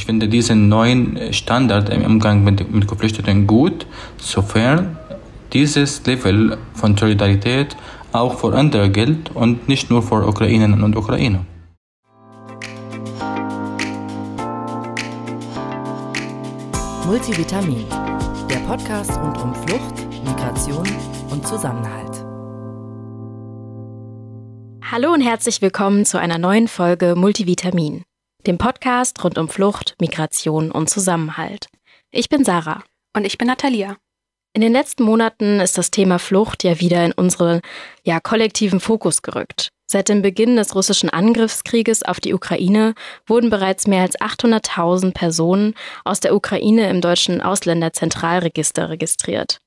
Ich finde diesen neuen Standard im Umgang mit, mit Geflüchteten gut, sofern dieses Level von Solidarität auch für andere gilt und nicht nur für Ukrainerinnen und Ukrainer. Multivitamin, der Podcast rund um Flucht, Migration und Zusammenhalt. Hallo und herzlich willkommen zu einer neuen Folge Multivitamin dem Podcast rund um Flucht, Migration und Zusammenhalt. Ich bin Sarah. Und ich bin Natalia. In den letzten Monaten ist das Thema Flucht ja wieder in unseren ja, kollektiven Fokus gerückt. Seit dem Beginn des russischen Angriffskrieges auf die Ukraine wurden bereits mehr als 800.000 Personen aus der Ukraine im deutschen Ausländerzentralregister registriert.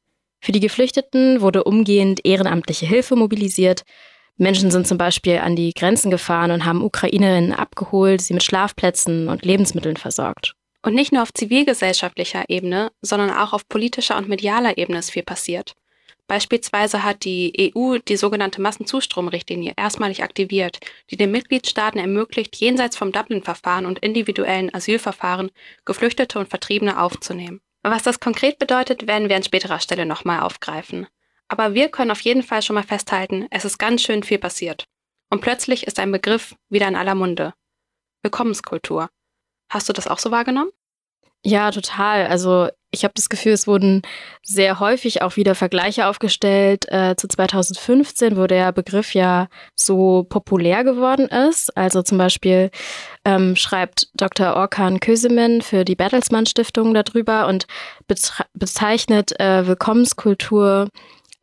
Für die Geflüchteten wurde umgehend ehrenamtliche Hilfe mobilisiert, Menschen sind zum Beispiel an die Grenzen gefahren und haben Ukrainerinnen abgeholt, sie mit Schlafplätzen und Lebensmitteln versorgt. Und nicht nur auf zivilgesellschaftlicher Ebene, sondern auch auf politischer und medialer Ebene ist viel passiert. Beispielsweise hat die EU die sogenannte Massenzustromrichtlinie erstmalig aktiviert, die den Mitgliedstaaten ermöglicht, jenseits vom Dublin-Verfahren und individuellen Asylverfahren Geflüchtete und Vertriebene aufzunehmen. Was das konkret bedeutet, werden wir an späterer Stelle nochmal aufgreifen. Aber wir können auf jeden Fall schon mal festhalten, es ist ganz schön viel passiert. Und plötzlich ist ein Begriff wieder in aller Munde. Willkommenskultur. Hast du das auch so wahrgenommen? Ja, total. Also ich habe das Gefühl, es wurden sehr häufig auch wieder Vergleiche aufgestellt äh, zu 2015, wo der Begriff ja so populär geworden ist. Also zum Beispiel ähm, schreibt Dr. Orkan Kösemen für die Bertelsmann Stiftung darüber und bezeichnet äh, Willkommenskultur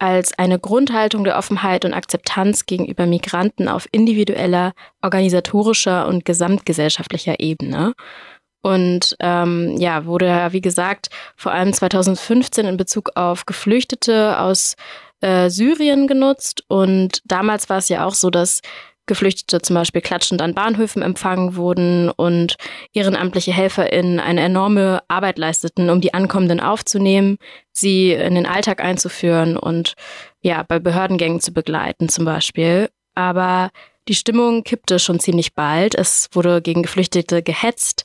als eine Grundhaltung der Offenheit und Akzeptanz gegenüber Migranten auf individueller, organisatorischer und gesamtgesellschaftlicher Ebene. Und ähm, ja, wurde ja, wie gesagt, vor allem 2015 in Bezug auf Geflüchtete aus äh, Syrien genutzt. Und damals war es ja auch so, dass Geflüchtete zum Beispiel klatschend an Bahnhöfen empfangen wurden und ehrenamtliche HelferInnen eine enorme Arbeit leisteten, um die Ankommenden aufzunehmen, sie in den Alltag einzuführen und ja, bei Behördengängen zu begleiten zum Beispiel. Aber die Stimmung kippte schon ziemlich bald. Es wurde gegen Geflüchtete gehetzt.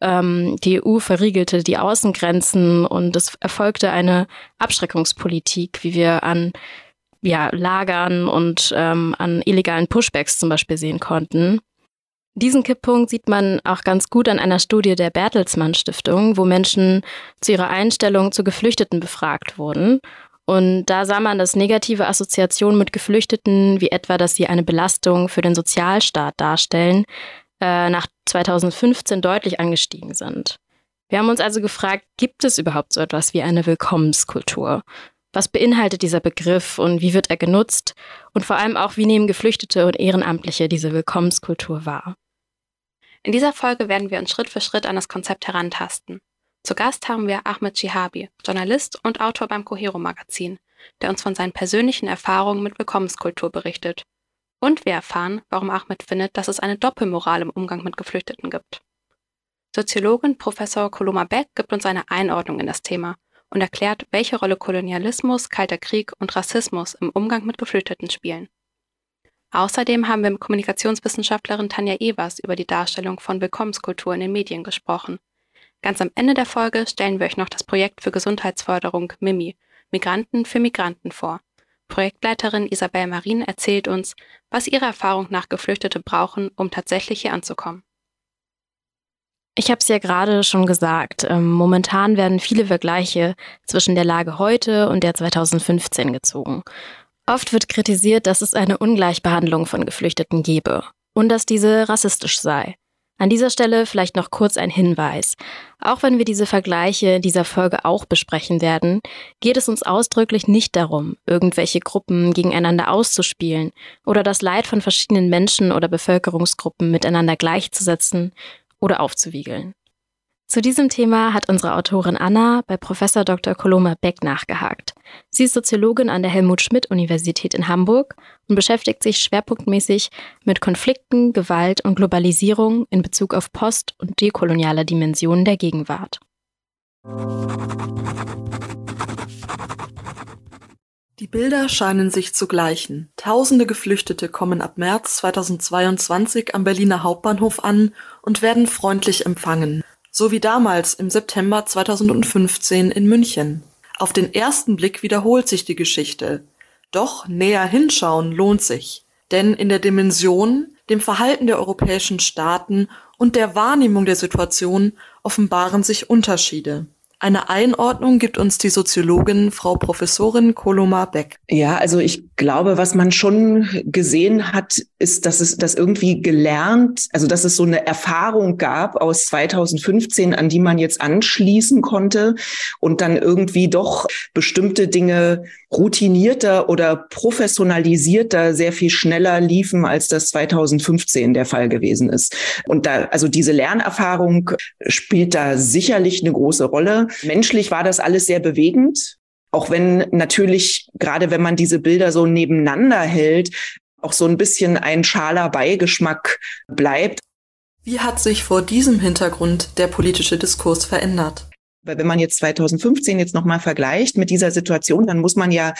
Ähm, die EU verriegelte die Außengrenzen und es erfolgte eine Abschreckungspolitik, wie wir an ja, Lagern und ähm, an illegalen Pushbacks zum Beispiel sehen konnten. Diesen Kipppunkt sieht man auch ganz gut an einer Studie der Bertelsmann Stiftung, wo Menschen zu ihrer Einstellung zu Geflüchteten befragt wurden. Und da sah man, dass negative Assoziationen mit Geflüchteten, wie etwa, dass sie eine Belastung für den Sozialstaat darstellen, äh, nach 2015 deutlich angestiegen sind. Wir haben uns also gefragt, gibt es überhaupt so etwas wie eine Willkommenskultur? Was beinhaltet dieser Begriff und wie wird er genutzt? Und vor allem auch, wie nehmen Geflüchtete und Ehrenamtliche diese Willkommenskultur wahr? In dieser Folge werden wir uns Schritt für Schritt an das Konzept herantasten. Zu Gast haben wir Ahmed Chihabi, Journalist und Autor beim Cohero Magazin, der uns von seinen persönlichen Erfahrungen mit Willkommenskultur berichtet. Und wir erfahren, warum Ahmed findet, dass es eine Doppelmoral im Umgang mit Geflüchteten gibt. Soziologin Professor Koloma Beck gibt uns eine Einordnung in das Thema und erklärt, welche Rolle Kolonialismus, Kalter Krieg und Rassismus im Umgang mit Geflüchteten spielen. Außerdem haben wir mit Kommunikationswissenschaftlerin Tanja Evers über die Darstellung von Willkommenskultur in den Medien gesprochen. Ganz am Ende der Folge stellen wir euch noch das Projekt für Gesundheitsförderung MIMI, Migranten für Migranten vor. Projektleiterin Isabel Marin erzählt uns, was ihrer Erfahrung nach Geflüchtete brauchen, um tatsächlich hier anzukommen. Ich habe es ja gerade schon gesagt. Ähm, momentan werden viele Vergleiche zwischen der Lage heute und der 2015 gezogen. Oft wird kritisiert, dass es eine Ungleichbehandlung von Geflüchteten gebe und dass diese rassistisch sei. An dieser Stelle vielleicht noch kurz ein Hinweis. Auch wenn wir diese Vergleiche in dieser Folge auch besprechen werden, geht es uns ausdrücklich nicht darum, irgendwelche Gruppen gegeneinander auszuspielen oder das Leid von verschiedenen Menschen oder Bevölkerungsgruppen miteinander gleichzusetzen oder aufzuwiegeln. Zu diesem Thema hat unsere Autorin Anna bei Professor Dr. Koloma Beck nachgehakt. Sie ist Soziologin an der Helmut Schmidt Universität in Hamburg und beschäftigt sich schwerpunktmäßig mit Konflikten, Gewalt und Globalisierung in Bezug auf post- und dekoloniale Dimensionen der Gegenwart. Die Bilder scheinen sich zu gleichen. Tausende Geflüchtete kommen ab März 2022 am Berliner Hauptbahnhof an und werden freundlich empfangen. so wie damals im September 2015 in München. Auf den ersten Blick wiederholt sich die Geschichte. Doch näher hinschauen lohnt sich. Denn in der Dimension, dem Verhalten der europäischen Staaten und der Wahrnehmung der Situation offenbaren sich Unterschiede. Eine Einordnung gibt uns die Soziologin Frau Professorin Koloma Beck. Ja, also ich glaube, was man schon gesehen hat, ist, dass es das irgendwie gelernt, also dass es so eine Erfahrung gab aus 2015, an die man jetzt anschließen konnte und dann irgendwie doch bestimmte Dinge routinierter oder professionalisierter sehr viel schneller liefen, als das 2015 der Fall gewesen ist. Und da, also diese Lernerfahrung spielt da sicherlich eine große Rolle. Menschlich war das alles sehr bewegend. Auch wenn natürlich, gerade wenn man diese Bilder so nebeneinander hält, auch so ein bisschen ein schaler Beigeschmack bleibt. Wie hat sich vor diesem Hintergrund der politische Diskurs verändert? Weil wenn man jetzt 2015 jetzt nochmal vergleicht mit dieser Situation, dann muss man ja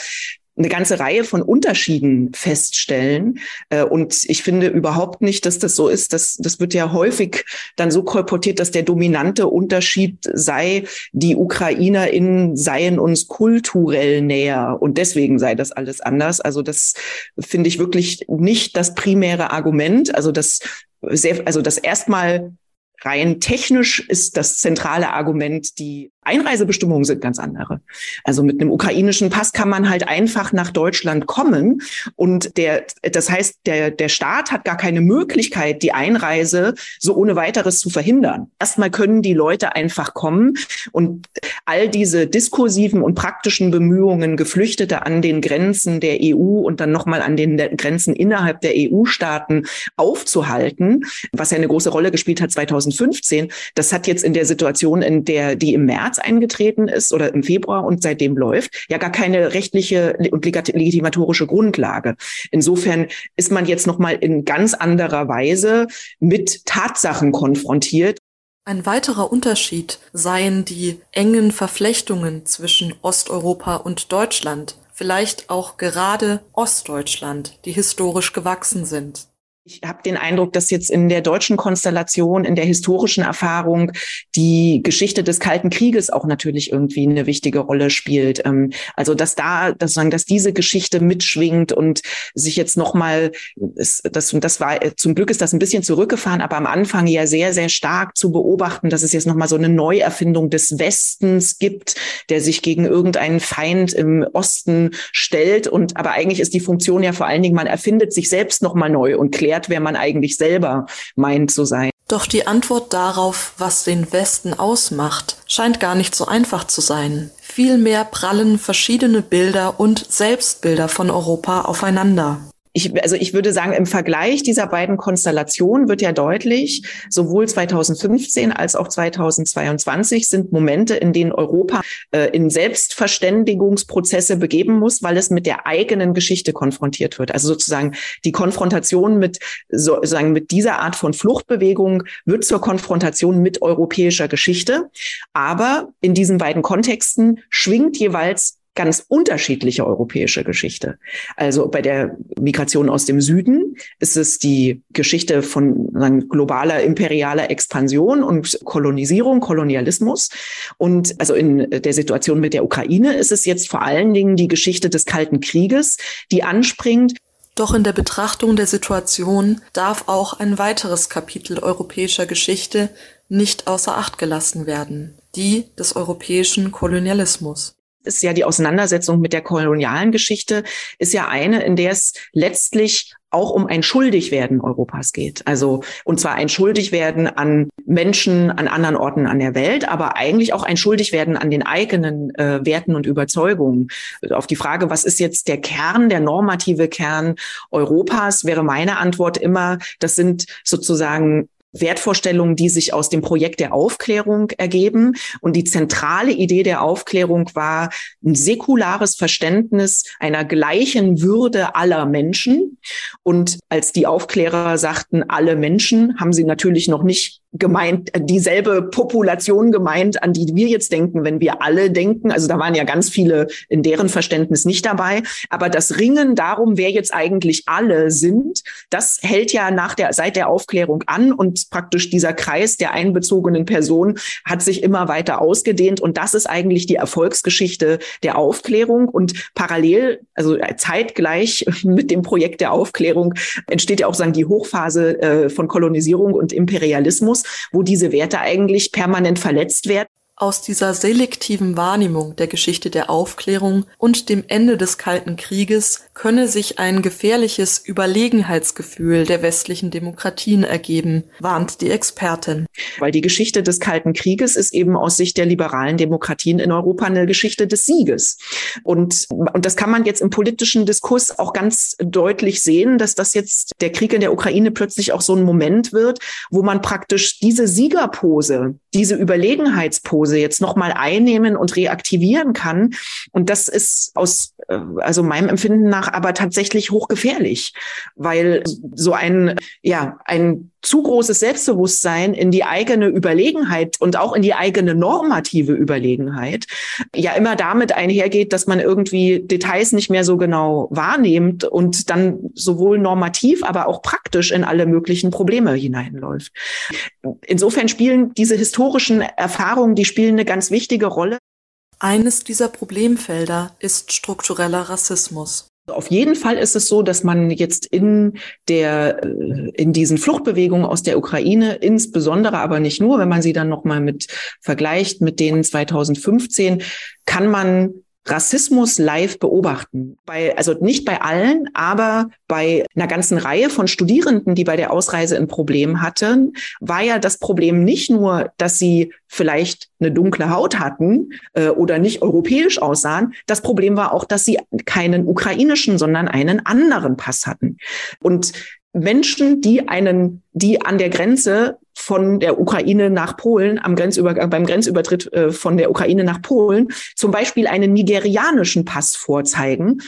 eine ganze Reihe von Unterschieden feststellen. Äh, und ich finde überhaupt nicht, dass das so ist. Das, das wird ja häufig dann so kolportiert, dass der dominante Unterschied sei, die UkrainerInnen seien uns kulturell näher und deswegen sei das alles anders. Also das finde ich wirklich nicht das primäre Argument. Also das sehr, also das erstmal rein technisch ist das zentrale Argument, die Einreisebestimmungen sind ganz andere. Also mit einem ukrainischen Pass kann man halt einfach nach Deutschland kommen und der, das heißt, der, der Staat hat gar keine Möglichkeit, die Einreise so ohne weiteres zu verhindern. Erstmal können die Leute einfach kommen und all diese diskursiven und praktischen Bemühungen, Geflüchtete an den Grenzen der EU und dann nochmal an den Grenzen innerhalb der EU-Staaten aufzuhalten, was ja eine große Rolle gespielt hat 2015, das hat jetzt in der Situation, in der die im März März eingetreten ist oder im Februar und seitdem läuft, ja gar keine rechtliche und legitimatorische Grundlage. Insofern ist man jetzt noch mal in ganz anderer Weise mit Tatsachen konfrontiert. Ein weiterer Unterschied seien die engen Verflechtungen zwischen Osteuropa und Deutschland, vielleicht auch gerade Ostdeutschland, die historisch gewachsen sind. Ich habe den Eindruck, dass jetzt in der deutschen Konstellation, in der historischen Erfahrung die Geschichte des Kalten Krieges auch natürlich irgendwie eine wichtige Rolle spielt. Ähm, also dass da, dass sagen, dass diese Geschichte mitschwingt und sich jetzt nochmal, das, das war zum Glück ist das ein bisschen zurückgefahren, aber am Anfang ja sehr, sehr stark zu beobachten, dass es jetzt nochmal so eine Neuerfindung des Westens gibt, der sich gegen irgendeinen Feind im Osten stellt. Und aber eigentlich ist die Funktion ja vor allen Dingen, man erfindet sich selbst nochmal neu und klärt wert, wer man eigentlich selber meint zu sein. Doch die Antwort darauf, was den Westen ausmacht, scheint gar nicht so einfach zu sein. Vielmehr prallen verschiedene Bilder und Selbstbilder von Europa aufeinander ich, also ich würde sagen, im Vergleich dieser beiden Konstellationen wird ja deutlich, sowohl 2015 als auch 2022 sind Momente, in denen Europa äh, in Selbstverständigungsprozesse begeben muss, weil es mit der eigenen Geschichte konfrontiert wird. Also sozusagen die Konfrontation mit sozusagen mit dieser Art von Fluchtbewegung wird zur Konfrontation mit europäischer Geschichte. Aber in diesen beiden Kontexten schwingt jeweils ganz unterschiedliche europäische Geschichte. Also bei der Migration aus dem Süden ist es die Geschichte von sagen, globaler imperialer Expansion und Kolonisierung, Kolonialismus. Und also in der Situation mit der Ukraine ist es jetzt vor allen Dingen die Geschichte des Kalten Krieges, die anspringt. Doch in der Betrachtung der Situation darf auch ein weiteres Kapitel europäischer Geschichte nicht außer Acht gelassen werden, die des europäischen Kolonialismus ist ja die Auseinandersetzung mit der kolonialen Geschichte, ist ja eine, in der es letztlich auch um ein Schuldigwerden Europas geht. Also, und zwar ein Schuldigwerden an Menschen an anderen Orten an der Welt, aber eigentlich auch ein Schuldigwerden an den eigenen äh, Werten und Überzeugungen. Auf die Frage, was ist jetzt der Kern, der normative Kern Europas, wäre meine Antwort immer, das sind sozusagen Wertvorstellungen, die sich aus dem Projekt der Aufklärung ergeben. Und die zentrale Idee der Aufklärung war ein säkulares Verständnis einer gleichen Würde aller Menschen. Und als die Aufklärer sagten, alle Menschen, haben sie natürlich noch nicht gemeint, dieselbe Population gemeint, an die wir jetzt denken, wenn wir alle denken. Also da waren ja ganz viele in deren Verständnis nicht dabei. Aber das Ringen darum, wer jetzt eigentlich alle sind, das hält ja nach der, seit der Aufklärung an und praktisch dieser Kreis der einbezogenen Personen hat sich immer weiter ausgedehnt. Und das ist eigentlich die Erfolgsgeschichte der Aufklärung. Und parallel, also zeitgleich mit dem Projekt der Aufklärung entsteht ja auch sagen die Hochphase äh, von Kolonisierung und Imperialismus wo diese Werte eigentlich permanent verletzt werden. Aus dieser selektiven Wahrnehmung der Geschichte der Aufklärung und dem Ende des Kalten Krieges könne sich ein gefährliches Überlegenheitsgefühl der westlichen Demokratien ergeben, warnt die Expertin. Weil die Geschichte des Kalten Krieges ist eben aus Sicht der liberalen Demokratien in Europa eine Geschichte des Sieges. Und, und das kann man jetzt im politischen Diskurs auch ganz deutlich sehen, dass das jetzt der Krieg in der Ukraine plötzlich auch so ein Moment wird, wo man praktisch diese Siegerpose, diese Überlegenheitspose, Hause jetzt nochmal einnehmen und reaktivieren kann. Und das ist aus, äh, also meinem Empfinden nach aber tatsächlich hochgefährlich, weil so ein, ja, ein zu großes Selbstbewusstsein in die eigene Überlegenheit und auch in die eigene normative Überlegenheit ja immer damit einhergeht, dass man irgendwie Details nicht mehr so genau wahrnimmt und dann sowohl normativ, aber auch praktisch in alle möglichen Probleme hineinläuft. Insofern spielen diese historischen Erfahrungen, die spielen eine ganz wichtige Rolle. Eines dieser Problemfelder ist struktureller Rassismus. Auf jeden Fall ist es so, dass man jetzt in der, äh, in diesen Fluchtbewegungen aus der Ukraine, insbesondere aber nicht nur, wenn man sie dann nochmal mit vergleicht mit denen 2015, kann man Rassismus live beobachten. Bei, also nicht bei allen, aber bei einer ganzen Reihe von Studierenden, die bei der Ausreise ein Problem hatten, war ja das Problem nicht nur, dass sie vielleicht eine dunkle Haut hatten äh, oder nicht europäisch aussahen. Das Problem war auch, dass sie keinen ukrainischen, sondern einen anderen Pass hatten. Und Menschen, die einen, die an der Grenze von der Ukraine nach Polen, am Grenzübergang, beim Grenzübertritt äh, von der Ukraine nach Polen, zum Beispiel einen nigerianischen Pass vorzeigen,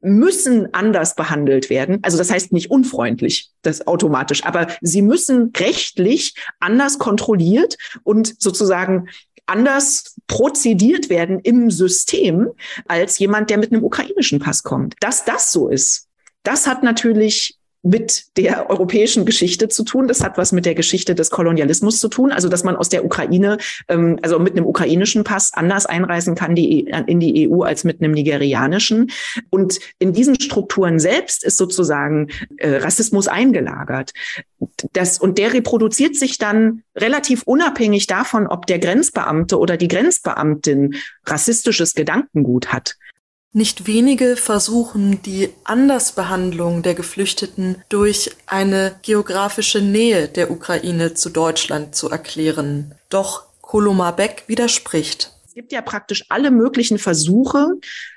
müssen anders behandelt werden. Also das heißt nicht unfreundlich, das automatisch, aber sie müssen rechtlich anders kontrolliert und sozusagen anders prozediert werden im System als jemand, der mit einem ukrainischen Pass kommt. Dass das so ist, das hat natürlich mit der europäischen Geschichte zu tun. Das hat was mit der Geschichte des Kolonialismus zu tun. Also, dass man aus der Ukraine, ähm, also mit einem ukrainischen Pass anders einreisen kann die, e, in die EU als mit einem nigerianischen. Und in diesen Strukturen selbst ist sozusagen äh, Rassismus eingelagert. Das, und der reproduziert sich dann relativ unabhängig davon, ob der Grenzbeamte oder die Grenzbeamtin rassistisches Gedankengut hat. Nicht wenige versuchen die Andersbehandlung der Geflüchteten durch eine geografische Nähe der Ukraine zu Deutschland zu erklären. Doch Koloma Beck widerspricht gibt ja praktisch alle möglichen Versuche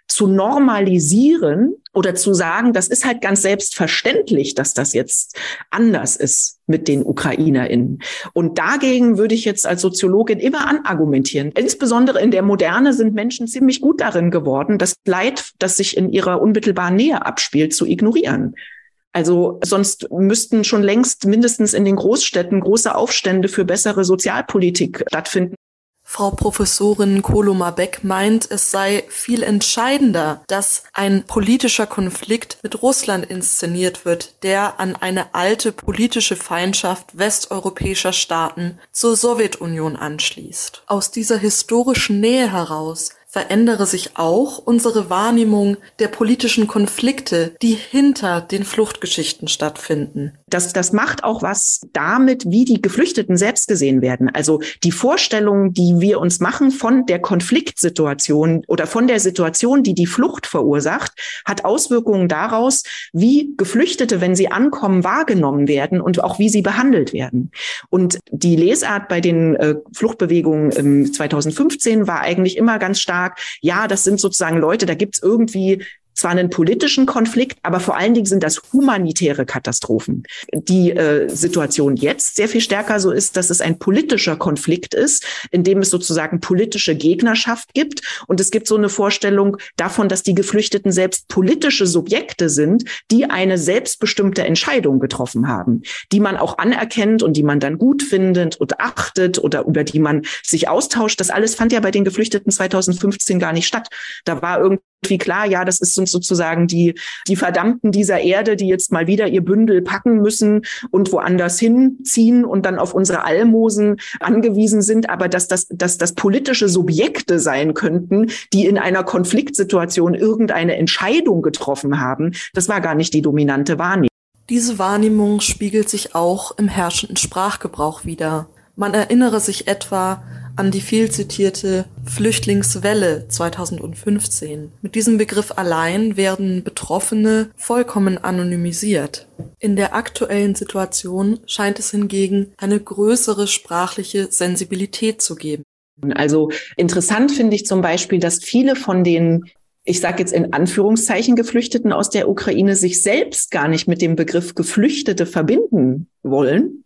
zu normalisieren oder zu sagen, das ist halt ganz selbstverständlich, dass das jetzt anders ist mit den UkrainerInnen. Und dagegen würde ich jetzt als Soziologin immer anargumentieren. Insbesondere in der Moderne sind Menschen ziemlich gut darin geworden, das Leid, das sich in ihrer unmittelbaren Nähe abspielt, zu ignorieren. Also sonst müssten schon längst mindestens in den Großstädten große Aufstände für bessere Sozialpolitik stattfinden. Frau Professorin Koloma Beck meint, es sei viel entscheidender, dass ein politischer Konflikt mit Russland inszeniert wird, der an eine alte politische Feindschaft westeuropäischer Staaten zur Sowjetunion anschließt. Aus dieser historischen Nähe heraus verändere sich auch unsere Wahrnehmung der politischen Konflikte, die hinter den Fluchtgeschichten stattfinden. Das, das macht auch was damit, wie die Geflüchteten selbst gesehen werden. Also die Vorstellung, die wir uns machen von der Konfliktsituation oder von der Situation, die die Flucht verursacht, hat Auswirkungen daraus, wie Geflüchtete, wenn sie ankommen, wahrgenommen werden und auch wie sie behandelt werden. Und die Lesart bei den äh, Fluchtbewegungen 2015 war eigentlich immer ganz stark stark, ja, das sind sozusagen Leute, da gibt's irgendwie zwar einen politischen Konflikt, aber vor allen Dingen sind das humanitäre Katastrophen. Die äh, Situation jetzt sehr viel stärker so ist, dass es ein politischer Konflikt ist, in dem es sozusagen politische Gegnerschaft gibt. Und es gibt so eine Vorstellung davon, dass die Geflüchteten selbst politische Subjekte sind, die eine selbstbestimmte Entscheidung getroffen haben, die man auch anerkennt und die man dann gut findet und achtet oder über die man sich austauscht. Das alles fand ja bei den Geflüchteten 2015 gar nicht statt. Da war irgendwie klar, ja, das ist uns sozusagen die, die Verdammten dieser Erde, die jetzt mal wieder ihr Bündel packen müssen und woanders hinziehen und dann auf unsere Almosen angewiesen sind, aber dass das, dass das politische Subjekte sein könnten, die in einer Konfliktsituation irgendeine Entscheidung getroffen haben, das war gar nicht die dominante Wahrnehmung. Diese Wahrnehmung spiegelt sich auch im herrschenden Sprachgebrauch wider. Man erinnere sich etwa an die viel zitierte Flüchtlingswelle 2015. Mit diesem Begriff allein werden Betroffene vollkommen anonymisiert. In der aktuellen Situation scheint es hingegen eine größere sprachliche Sensibilität zu geben. Also interessant finde ich zum Beispiel, dass viele von den ich sage jetzt in Anführungszeichen Geflüchteten aus der Ukraine sich selbst gar nicht mit dem Begriff Geflüchtete verbinden wollen,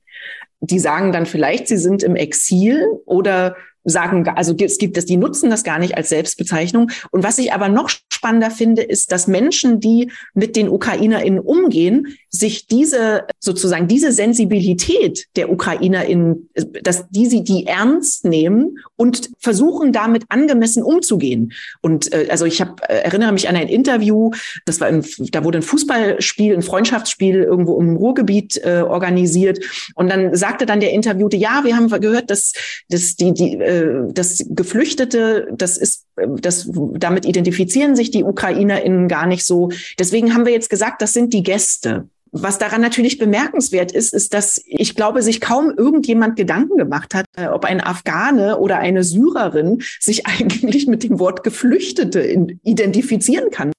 die sagen dann vielleicht, sie sind im Exil oder sagen, also es gibt es, die nutzen das gar nicht als Selbstbezeichnung. Und was ich aber noch spannender finde, ist, dass Menschen, die mit den UkrainerInnen umgehen, sich diese, sozusagen diese Sensibilität der UkrainerInnen, dass die sie die ernst nehmen und versuchen, damit angemessen umzugehen. Und äh, also ich habe äh, erinnere mich an ein Interview, das war ein, da wurde ein Fußballspiel, ein Freundschaftsspiel irgendwo im Ruhrgebiet äh, organisiert. Und dann sagte dann der Interviewte, ja, wir haben gehört, dass, dass die, die äh, das Geflüchtete, das ist, das, damit identifizieren sich die UkrainerInnen gar nicht so. Deswegen haben wir jetzt gesagt, das sind die Gäste. Was daran natürlich bemerkenswert ist, ist, dass ich glaube, sich kaum irgendjemand Gedanken gemacht hat, äh, ob ein Afghane oder eine Syrerin sich eigentlich mit dem Wort Geflüchtete identifizieren kann.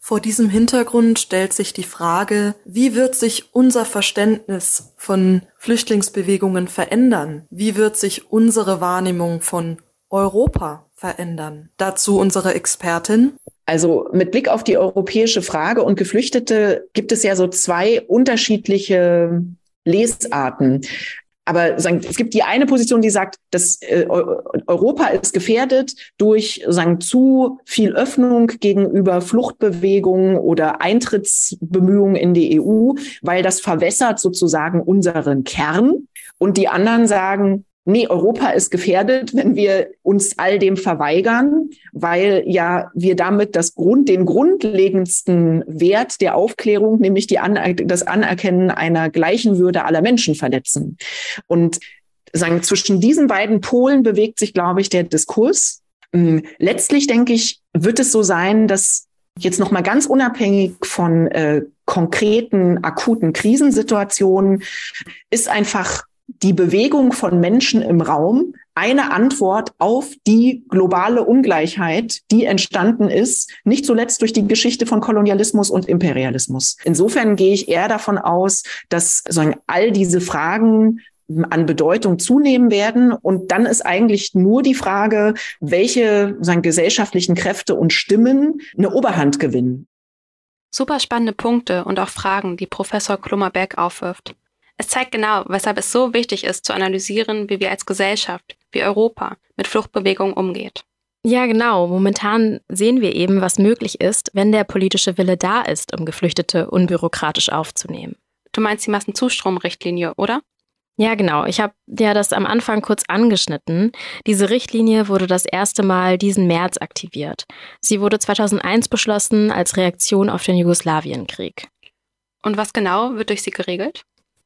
Vor diesem Hintergrund stellt sich die Frage, wie wird sich unser Verständnis von Flüchtlingsbewegungen verändern? Wie wird sich unsere Wahrnehmung von Europa verändern? Dazu unsere Expertin. Also mit Blick auf die europäische Frage und Geflüchtete gibt es ja so zwei unterschiedliche Lesarten. Aber es gibt die eine Position, die sagt, dass äh, Europa ist gefährdet durch sagen, zu viel Öffnung gegenüber Fluchtbewegungen oder Eintrittsbemühungen in die EU, weil das verwässert sozusagen unseren Kern. Und die anderen sagen, nee, Europa ist gefährdet, wenn wir uns all dem verweigern, weil ja wir damit das Grund, den grundlegendsten Wert der Aufklärung, nämlich die Aner das Anerkennen einer gleichen Würde aller Menschen verletzen. Und sagen, zwischen diesen beiden Polen bewegt sich, glaube ich, der Diskurs. Hm, letztlich denke ich, wird es so sein, dass jetzt noch mal ganz unabhängig von äh, konkreten akuten Krisensituationen ist einfach die Bewegung von Menschen im Raum eine Antwort auf die globale Ungleichheit, die entstanden ist, nicht zuletzt durch die Geschichte von Kolonialismus und Imperialismus. Insofern gehe ich eher davon aus, dass sagen, all diese Fragen an Bedeutung zunehmen werden. Und dann ist eigentlich nur die Frage, welche sagen, gesellschaftlichen Kräfte und Stimmen eine Oberhand gewinnen. Super spannende Punkte und auch Fragen, die Professor Klummerberg aufwirft. Es zeigt genau, weshalb es so wichtig ist, zu analysieren, wie wir als Gesellschaft, wie Europa mit Fluchtbewegungen umgeht. Ja, genau. Momentan sehen wir eben, was möglich ist, wenn der politische Wille da ist, um Geflüchtete unbürokratisch aufzunehmen. Du meinst die Massenzustromrichtlinie, oder? Ja, genau. Ich habe ja das am Anfang kurz angeschnitten. Diese Richtlinie wurde das erste Mal diesen März aktiviert. Sie wurde 2001 beschlossen als Reaktion auf den Jugoslawienkrieg. Und was genau wird durch sie geregelt?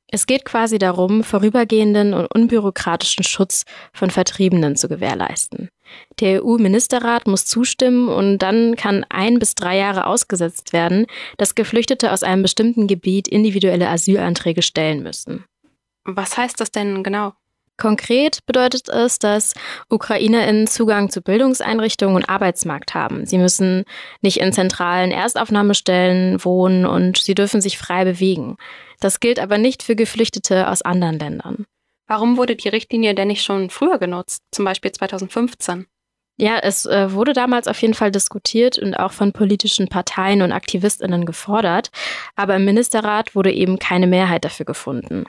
Es geht quasi darum, vorübergehenden und unbürokratischen Schutz von Vertriebenen zu gewährleisten. Der EU-Ministerrat muss zustimmen und dann kann ein bis drei Jahre ausgesetzt werden, dass Geflüchtete aus einem bestimmten Gebiet individuelle Asylanträge stellen müssen. Was heißt das denn genau? Konkret bedeutet es, dass UkrainerInnen Zugang zu Bildungseinrichtungen und Arbeitsmarkt haben. Sie müssen nicht in zentralen Erstaufnahmestellen wohnen und sie dürfen sich frei bewegen. Das gilt aber nicht für Geflüchtete aus anderen Ländern. Warum wurde die Richtlinie denn nicht schon früher genutzt, zum Beispiel 2015? Ja, es äh, wurde damals auf jeden Fall diskutiert und auch von politischen Parteien und Aktivistinnen gefordert, aber im Ministerrat wurde eben keine Mehrheit dafür gefunden.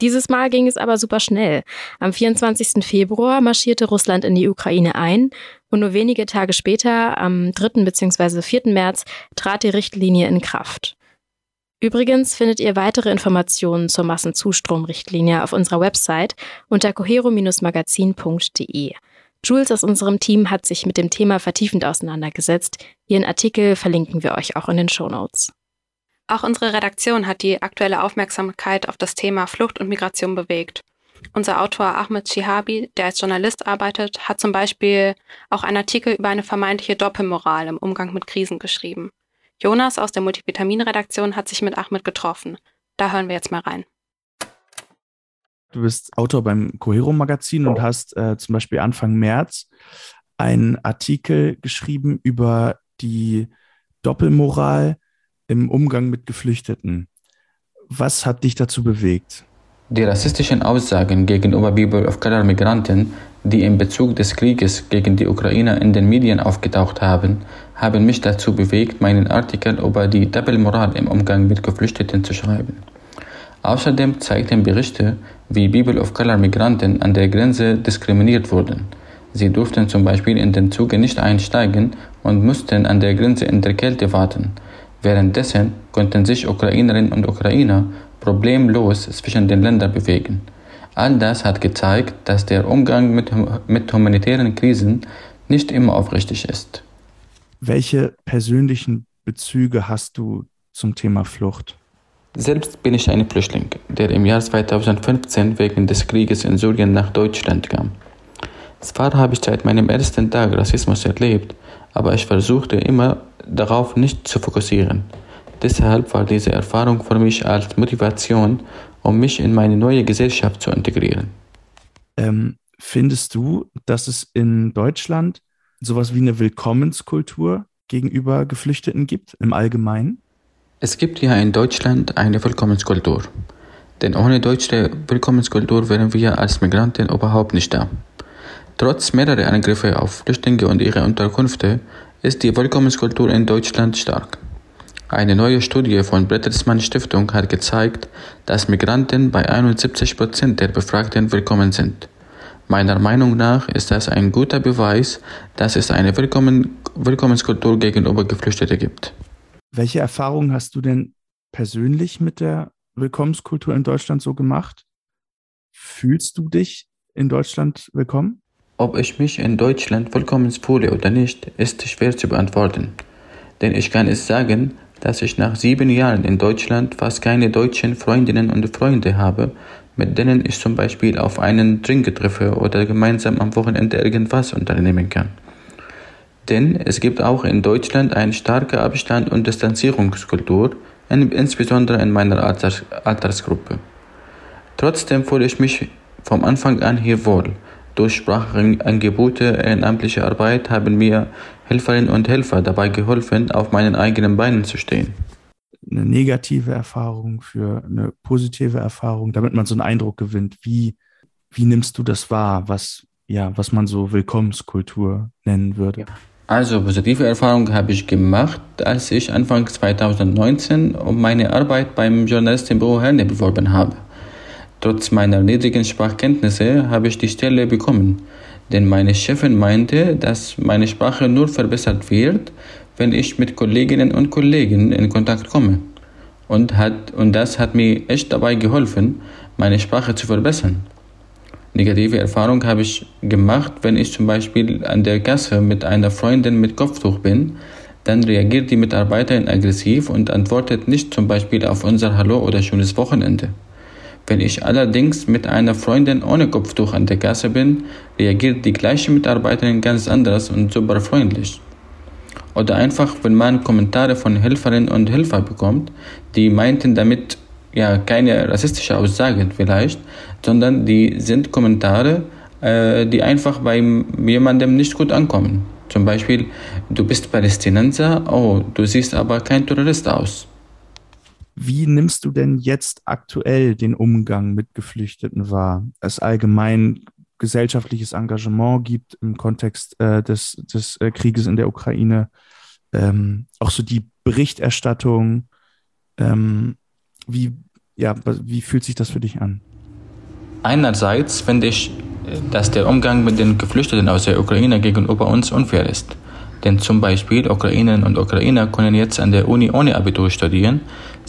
Dieses Mal ging es aber super schnell. Am 24. Februar marschierte Russland in die Ukraine ein und nur wenige Tage später, am 3. bzw. 4. März, trat die Richtlinie in Kraft. Übrigens findet ihr weitere Informationen zur Massenzustromrichtlinie auf unserer Website unter cohero-magazin.de. Jules aus unserem Team hat sich mit dem Thema vertiefend auseinandergesetzt. Ihren Artikel verlinken wir euch auch in den Show Notes. Auch unsere Redaktion hat die aktuelle Aufmerksamkeit auf das Thema Flucht und Migration bewegt. Unser Autor Ahmed Shihabi, der als Journalist arbeitet, hat zum Beispiel auch einen Artikel über eine vermeintliche Doppelmoral im Umgang mit Krisen geschrieben. Jonas aus der Multivitamin-Redaktion hat sich mit Ahmed getroffen. Da hören wir jetzt mal rein. Du bist Autor beim Cohero Magazin und hast äh, zum Beispiel Anfang März einen Artikel geschrieben über die Doppelmoral im Umgang mit Geflüchteten. Was hat dich dazu bewegt? Die rassistischen Aussagen gegenüber People of Color Migranten, die in Bezug des Krieges gegen die Ukrainer in den Medien aufgetaucht haben, haben mich dazu bewegt, meinen Artikel über die Doppelmoral im Umgang mit Geflüchteten zu schreiben. Außerdem zeigten Berichte, wie People of Color Migranten an der Grenze diskriminiert wurden. Sie durften zum Beispiel in den Zug nicht einsteigen und mussten an der Grenze in der Kälte warten. Währenddessen konnten sich Ukrainerinnen und Ukrainer problemlos zwischen den Ländern bewegen. All das hat gezeigt, dass der Umgang mit, mit humanitären Krisen nicht immer aufrichtig ist. Welche persönlichen Bezüge hast du zum Thema Flucht? Selbst bin ich ein Flüchtling, der im Jahr 2015 wegen des Krieges in Syrien nach Deutschland kam. Zwar habe ich seit meinem ersten Tag Rassismus erlebt, aber ich versuchte immer darauf nicht zu fokussieren. Deshalb war diese Erfahrung für mich als Motivation, um mich in meine neue Gesellschaft zu integrieren. Ähm, findest du, dass es in Deutschland sowas wie eine Willkommenskultur gegenüber Geflüchteten gibt im Allgemeinen? Es gibt hier in Deutschland eine Willkommenskultur. Denn ohne deutsche Willkommenskultur wären wir als Migranten überhaupt nicht da. Trotz mehrerer Angriffe auf Flüchtlinge und ihre Unterkünfte ist die Willkommenskultur in Deutschland stark. Eine neue Studie von Bertelsmann Stiftung hat gezeigt, dass Migranten bei 71 Prozent der Befragten willkommen sind. Meiner Meinung nach ist das ein guter Beweis, dass es eine Willkommen Willkommenskultur gegenüber Geflüchteten gibt. Welche Erfahrungen hast du denn persönlich mit der Willkommenskultur in Deutschland so gemacht? Fühlst du dich in Deutschland willkommen? Ob ich mich in Deutschland willkommen fühle oder nicht, ist schwer zu beantworten. Denn ich kann es sagen, dass ich nach sieben Jahren in Deutschland fast keine deutschen Freundinnen und Freunde habe, mit denen ich zum Beispiel auf einen Drink treffe oder gemeinsam am Wochenende irgendwas unternehmen kann. Denn es gibt auch in Deutschland eine starke Abstand- und Distanzierungskultur, insbesondere in meiner Alters Altersgruppe. Trotzdem fühle ich mich vom Anfang an hier wohl. Durch Sprachangebote, ehrenamtliche Arbeit haben mir Helferinnen und Helfer dabei geholfen, auf meinen eigenen Beinen zu stehen. Eine negative Erfahrung für eine positive Erfahrung, damit man so einen Eindruck gewinnt. Wie, wie nimmst du das wahr, was, ja, was man so Willkommenskultur nennen würde? Also positive Erfahrung habe ich gemacht, als ich Anfang 2019 um meine Arbeit beim Journalistenbüro Herne beworben habe. Trotz meiner niedrigen Sprachkenntnisse habe ich die Stelle bekommen, denn meine Chefin meinte, dass meine Sprache nur verbessert wird, wenn ich mit Kolleginnen und Kollegen in Kontakt komme. Und, hat, und das hat mir echt dabei geholfen, meine Sprache zu verbessern. Negative Erfahrung habe ich gemacht, wenn ich zum Beispiel an der Kasse mit einer Freundin mit Kopftuch bin, dann reagiert die Mitarbeiterin aggressiv und antwortet nicht zum Beispiel auf unser Hallo oder schönes Wochenende. Wenn ich allerdings mit einer Freundin ohne Kopftuch an der Kasse bin, reagiert die gleiche Mitarbeiterin ganz anders und super freundlich. Oder einfach, wenn man Kommentare von Helferinnen und Helfern bekommt, die meinten damit ja keine rassistische Aussagen vielleicht, sondern die sind Kommentare, äh, die einfach bei jemandem nicht gut ankommen. Zum Beispiel, du bist Palästinenser, oh, du siehst aber kein Terrorist aus. Wie nimmst du denn jetzt aktuell den Umgang mit Geflüchteten wahr? Es allgemein gesellschaftliches Engagement gibt im Kontext äh, des, des äh, Krieges in der Ukraine. Ähm, auch so die Berichterstattung. Ähm, wie, ja, wie fühlt sich das für dich an? Einerseits finde ich, dass der Umgang mit den Geflüchteten aus der Ukraine gegenüber uns unfair ist. Denn zum Beispiel Ukrainerinnen und Ukrainer können jetzt an der Uni ohne Abitur studieren.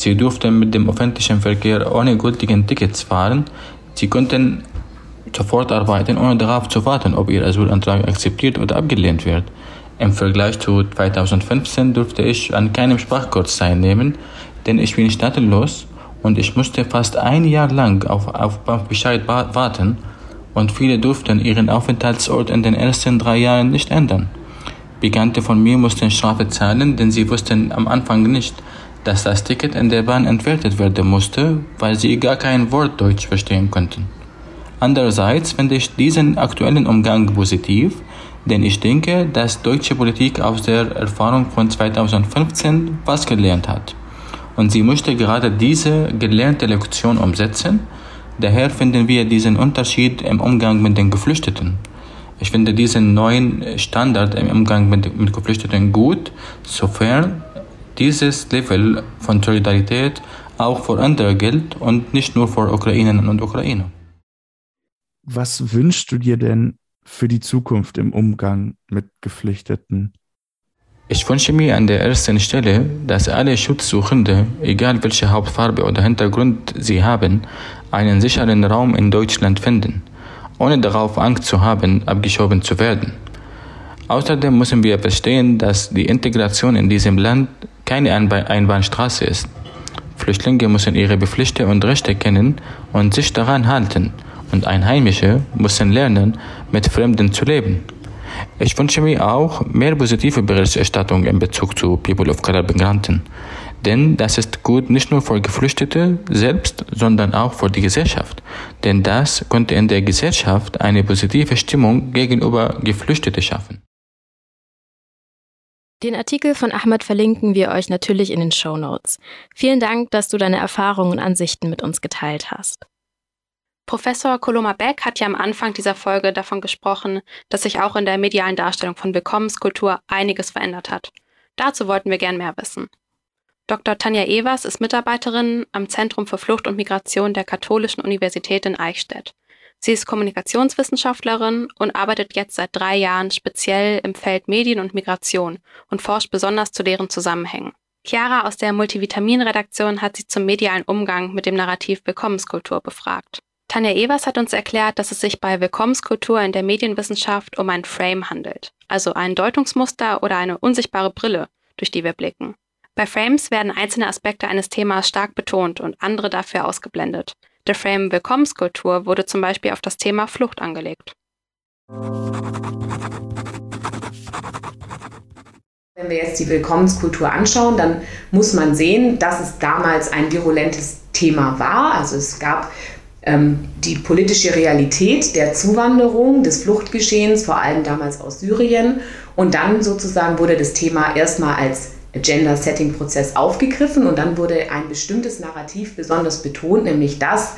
Sie durften mit dem öffentlichen Verkehr ohne gültigen Tickets fahren. Sie konnten sofort arbeiten, ohne darauf zu warten, ob ihr Asylantrag akzeptiert oder abgelehnt wird. Im Vergleich zu 2015 durfte ich an keinem Sprachkurs teilnehmen, denn ich bin staatenlos und ich musste fast ein Jahr lang auf, auf Bescheid warten und viele durften ihren Aufenthaltsort in den ersten drei Jahren nicht ändern. Bekannte von mir mussten Strafe zahlen, denn sie wussten am Anfang nicht, dass das Ticket in der Bahn entwertet werden musste, weil sie gar kein Wort Deutsch verstehen konnten. Andererseits finde ich diesen aktuellen Umgang positiv, denn ich denke, dass deutsche Politik aus der Erfahrung von 2015 was gelernt hat. Und sie möchte gerade diese gelernte Lektion umsetzen. Daher finden wir diesen Unterschied im Umgang mit den Geflüchteten. Ich finde diesen neuen Standard im Umgang mit, mit Geflüchteten gut, sofern dieses Level von Solidarität auch für andere gilt und nicht nur für Ukrainerinnen und Ukrainer. Was wünschst du dir denn für die Zukunft im Umgang mit Geflüchteten? Ich wünsche mir an der ersten Stelle, dass alle Schutzsuchende, egal welche Hauptfarbe oder Hintergrund sie haben, einen sicheren Raum in Deutschland finden ohne darauf Angst zu haben, abgeschoben zu werden. Außerdem müssen wir verstehen, dass die Integration in diesem Land keine Einbahnstraße ist. Flüchtlinge müssen ihre Pflichten und Rechte kennen und sich daran halten, und Einheimische müssen lernen, mit Fremden zu leben. Ich wünsche mir auch mehr positive Berichterstattung in Bezug zu People of Color Migranten. Denn das ist gut nicht nur für Geflüchtete selbst, sondern auch für die Gesellschaft. Denn das könnte in der Gesellschaft eine positive Stimmung gegenüber Geflüchteten schaffen. Den Artikel von Ahmad verlinken wir euch natürlich in den Show Notes. Vielen Dank, dass du deine Erfahrungen und Ansichten mit uns geteilt hast. Professor Koloma Beck hat ja am Anfang dieser Folge davon gesprochen, dass sich auch in der medialen Darstellung von Willkommenskultur einiges verändert hat. Dazu wollten wir gern mehr wissen. Dr. Tanja Evers ist Mitarbeiterin am Zentrum für Flucht und Migration der Katholischen Universität in Eichstätt. Sie ist Kommunikationswissenschaftlerin und arbeitet jetzt seit drei Jahren speziell im Feld Medien und Migration und forscht besonders zu deren Zusammenhängen. Chiara aus der Multivitamin-Redaktion hat sie zum medialen Umgang mit dem Narrativ Willkommenskultur befragt. Tanja Evers hat uns erklärt, dass es sich bei Willkommenskultur in der Medienwissenschaft um ein Frame handelt, also ein Deutungsmuster oder eine unsichtbare Brille, durch die wir blicken. Bei Frames werden einzelne Aspekte eines Themas stark betont und andere dafür ausgeblendet. Der Frame Willkommenskultur wurde zum Beispiel auf das Thema Flucht angelegt. Wenn wir jetzt die Willkommenskultur anschauen, dann muss man sehen, dass es damals ein virulentes Thema war. Also es gab ähm, die politische Realität der Zuwanderung, des Fluchtgeschehens, vor allem damals aus Syrien. Und dann sozusagen wurde das Thema erstmal als Gender-Setting-Prozess aufgegriffen und dann wurde ein bestimmtes Narrativ besonders betont, nämlich das,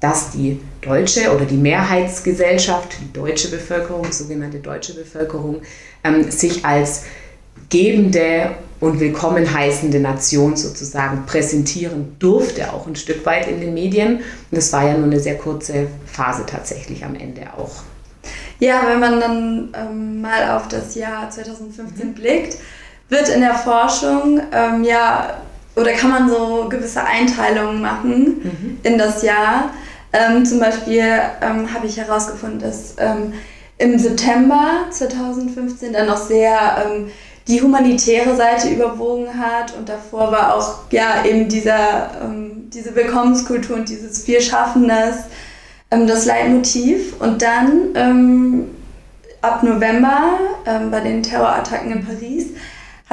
dass die deutsche oder die Mehrheitsgesellschaft, die deutsche Bevölkerung, sogenannte deutsche Bevölkerung, ähm, sich als gebende und willkommen heißende Nation sozusagen präsentieren durfte, auch ein Stück weit in den Medien. Und das war ja nur eine sehr kurze Phase tatsächlich am Ende auch. Ja, wenn man dann ähm, mal auf das Jahr 2015 mhm. blickt, wird in der Forschung ähm, ja, oder kann man so gewisse Einteilungen machen mhm. in das Jahr. Ähm, zum Beispiel ähm, habe ich herausgefunden, dass ähm, im September 2015 dann noch sehr ähm, die humanitäre Seite überwogen hat und davor war auch ja eben dieser, ähm, diese Willkommenskultur und dieses Wir schaffen das, das Leitmotiv. Und dann ab November bei den Terrorattacken in Paris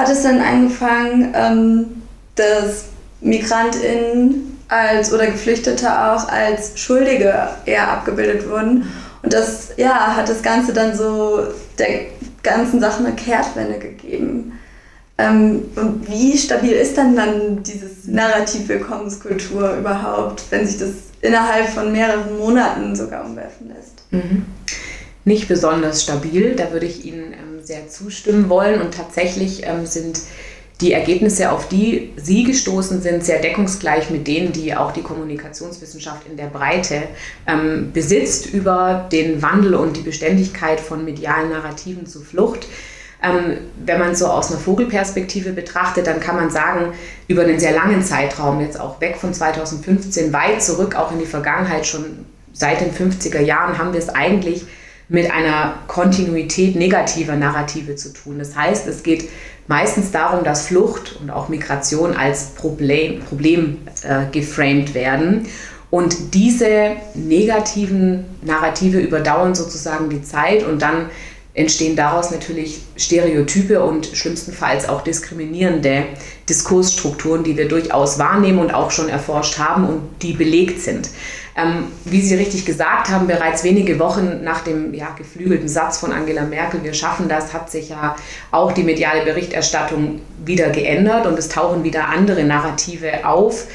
hat es dann angefangen, ähm, dass MigrantInnen als oder Geflüchtete auch als Schuldige eher abgebildet wurden. Und das ja, hat das Ganze dann so der ganzen Sache eine Kehrtwende gegeben. Ähm, und wie stabil ist dann dann dieses Narrativ Willkommenskultur überhaupt, wenn sich das innerhalb von mehreren Monaten sogar umwerfen lässt. Mhm. Nicht besonders stabil, da würde ich Ihnen ähm, sehr zustimmen wollen. Und tatsächlich ähm, sind die Ergebnisse, auf die Sie gestoßen sind, sehr deckungsgleich mit denen, die auch die Kommunikationswissenschaft in der Breite ähm, besitzt über den Wandel und die Beständigkeit von medialen Narrativen zu Flucht. Ähm, wenn man so aus einer Vogelperspektive betrachtet, dann kann man sagen, über einen sehr langen Zeitraum, jetzt auch weg von 2015, weit zurück, auch in die Vergangenheit, schon seit den 50er Jahren, haben wir es eigentlich mit einer Kontinuität negativer Narrative zu tun. Das heißt, es geht meistens darum, dass Flucht und auch Migration als Problem, Problem äh, geframed werden. Und diese negativen Narrative überdauern sozusagen die Zeit und dann entstehen daraus natürlich Stereotype und schlimmstenfalls auch diskriminierende Diskursstrukturen, die wir durchaus wahrnehmen und auch schon erforscht haben und die belegt sind. Ähm, wie Sie richtig gesagt haben, bereits wenige Wochen nach dem ja, geflügelten Satz von Angela Merkel, wir schaffen das, hat sich ja auch die mediale Berichterstattung wieder geändert und es tauchen wieder andere Narrative auf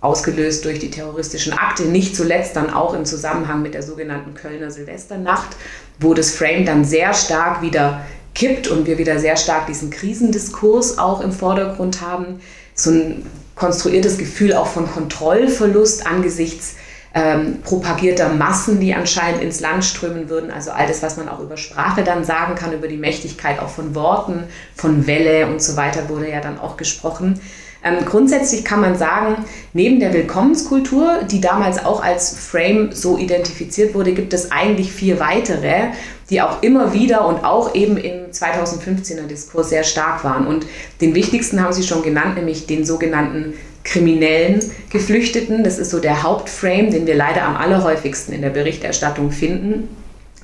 ausgelöst durch die terroristischen Akte, nicht zuletzt dann auch im Zusammenhang mit der sogenannten Kölner Silvesternacht, wo das Frame dann sehr stark wieder kippt und wir wieder sehr stark diesen Krisendiskurs auch im Vordergrund haben. So ein konstruiertes Gefühl auch von Kontrollverlust angesichts ähm, propagierter Massen, die anscheinend ins Land strömen würden. Also all das, was man auch über Sprache dann sagen kann, über die Mächtigkeit auch von Worten, von Welle und so weiter wurde ja dann auch gesprochen. Ähm, grundsätzlich kann man sagen, neben der Willkommenskultur, die damals auch als Frame so identifiziert wurde, gibt es eigentlich vier weitere, die auch immer wieder und auch eben im 2015er Diskurs sehr stark waren. Und den wichtigsten haben Sie schon genannt, nämlich den sogenannten kriminellen Geflüchteten. Das ist so der Hauptframe, den wir leider am allerhäufigsten in der Berichterstattung finden.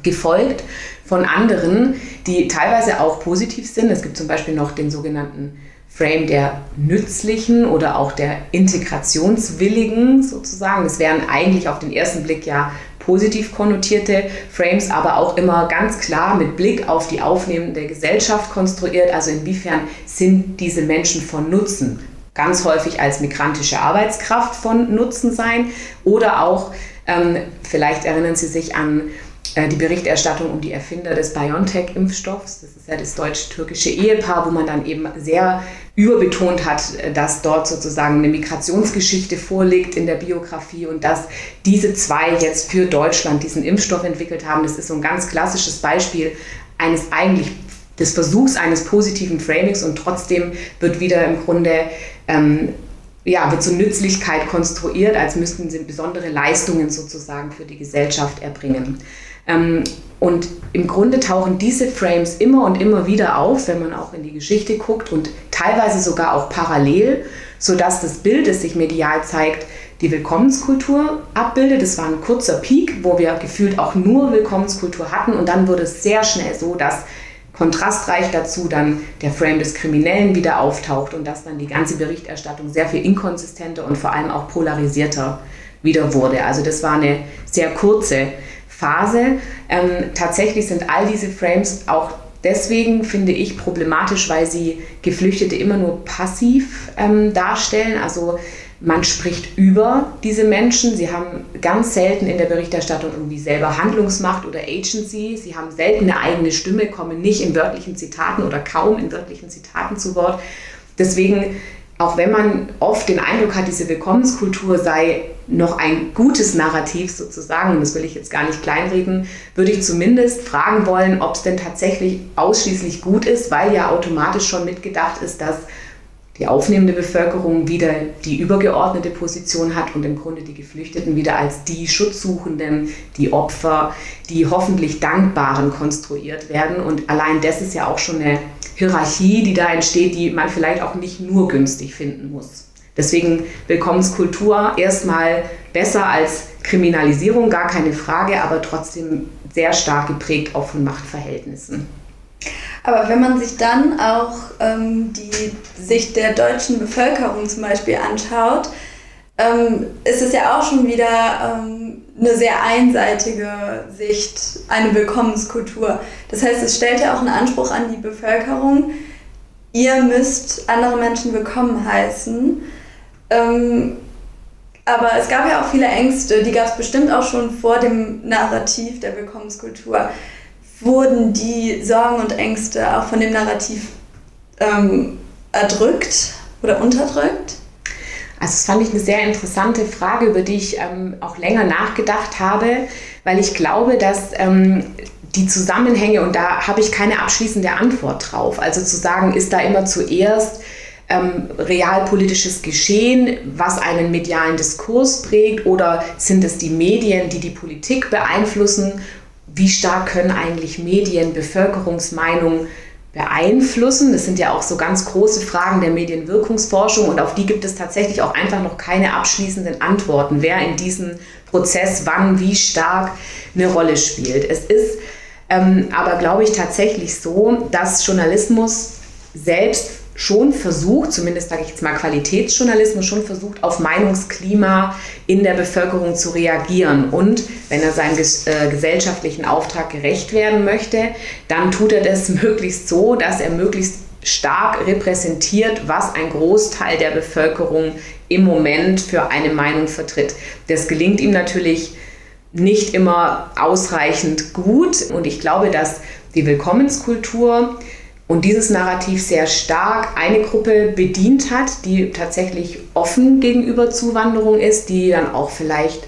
Gefolgt von anderen, die teilweise auch positiv sind. Es gibt zum Beispiel noch den sogenannten Frame der nützlichen oder auch der integrationswilligen sozusagen. Das wären eigentlich auf den ersten Blick ja positiv konnotierte Frames, aber auch immer ganz klar mit Blick auf die aufnehmende Gesellschaft konstruiert. Also inwiefern sind diese Menschen von Nutzen? Ganz häufig als migrantische Arbeitskraft von Nutzen sein oder auch, ähm, vielleicht erinnern Sie sich an die Berichterstattung um die Erfinder des BioNTech-Impfstoffs. Das ist ja das deutsch-türkische Ehepaar, wo man dann eben sehr überbetont hat, äh, dass dort sozusagen eine Migrationsgeschichte vorliegt in der Biografie und dass diese zwei jetzt für Deutschland diesen Impfstoff entwickelt haben. Das ist so ein ganz klassisches Beispiel eines eigentlich des Versuchs eines positiven Framings und trotzdem wird wieder im Grunde ähm, ja, wird so Nützlichkeit konstruiert, als müssten sie besondere Leistungen sozusagen für die Gesellschaft erbringen. Ähm, und im Grunde tauchen diese Frames immer und immer wieder auf, wenn man auch in die Geschichte guckt und teilweise sogar auch parallel, sodass das Bild, das sich medial zeigt, die Willkommenskultur abbildet. Das war ein kurzer Peak, wo wir gefühlt auch nur Willkommenskultur hatten und dann wurde es sehr schnell so, dass kontrastreich dazu dann der Frame des Kriminellen wieder auftaucht und dass dann die ganze Berichterstattung sehr viel inkonsistenter und vor allem auch polarisierter wieder wurde. Also das war eine sehr kurze Phase. Ähm, tatsächlich sind all diese Frames auch deswegen, finde ich, problematisch, weil sie Geflüchtete immer nur passiv ähm, darstellen. Also man spricht über diese Menschen. Sie haben ganz selten in der Berichterstattung irgendwie selber Handlungsmacht oder Agency. Sie haben selten eine eigene Stimme, kommen nicht in wörtlichen Zitaten oder kaum in wörtlichen Zitaten zu Wort. Deswegen auch wenn man oft den Eindruck hat, diese Willkommenskultur sei noch ein gutes Narrativ sozusagen, und das will ich jetzt gar nicht kleinreden, würde ich zumindest fragen wollen, ob es denn tatsächlich ausschließlich gut ist, weil ja automatisch schon mitgedacht ist, dass die aufnehmende Bevölkerung wieder die übergeordnete Position hat und im Grunde die Geflüchteten wieder als die Schutzsuchenden, die Opfer, die hoffentlich Dankbaren konstruiert werden. Und allein das ist ja auch schon eine Hierarchie, die da entsteht, die man vielleicht auch nicht nur günstig finden muss. Deswegen Willkommenskultur erstmal besser als Kriminalisierung, gar keine Frage, aber trotzdem sehr stark geprägt auch von Machtverhältnissen. Aber wenn man sich dann auch ähm, die Sicht der deutschen Bevölkerung zum Beispiel anschaut, ähm, ist es ja auch schon wieder ähm, eine sehr einseitige Sicht, eine Willkommenskultur. Das heißt, es stellt ja auch einen Anspruch an die Bevölkerung, ihr müsst andere Menschen willkommen heißen. Ähm, Aber es gab ja auch viele Ängste, die gab es bestimmt auch schon vor dem Narrativ der Willkommenskultur. Wurden die Sorgen und Ängste auch von dem Narrativ ähm, erdrückt oder unterdrückt? Also das fand ich eine sehr interessante Frage, über die ich ähm, auch länger nachgedacht habe, weil ich glaube, dass ähm, die Zusammenhänge, und da habe ich keine abschließende Antwort drauf, also zu sagen, ist da immer zuerst ähm, realpolitisches Geschehen, was einen medialen Diskurs prägt, oder sind es die Medien, die die Politik beeinflussen? Wie stark können eigentlich Medien Bevölkerungsmeinung beeinflussen? Das sind ja auch so ganz große Fragen der Medienwirkungsforschung und auf die gibt es tatsächlich auch einfach noch keine abschließenden Antworten, wer in diesem Prozess wann wie stark eine Rolle spielt. Es ist ähm, aber, glaube ich, tatsächlich so, dass Journalismus selbst schon versucht, zumindest sage ich jetzt mal Qualitätsjournalismus, schon versucht, auf Meinungsklima in der Bevölkerung zu reagieren. Und wenn er seinem äh, gesellschaftlichen Auftrag gerecht werden möchte, dann tut er das möglichst so, dass er möglichst stark repräsentiert, was ein Großteil der Bevölkerung im Moment für eine Meinung vertritt. Das gelingt ihm natürlich nicht immer ausreichend gut. Und ich glaube, dass die Willkommenskultur und dieses Narrativ sehr stark eine Gruppe bedient hat, die tatsächlich offen gegenüber Zuwanderung ist, die dann auch vielleicht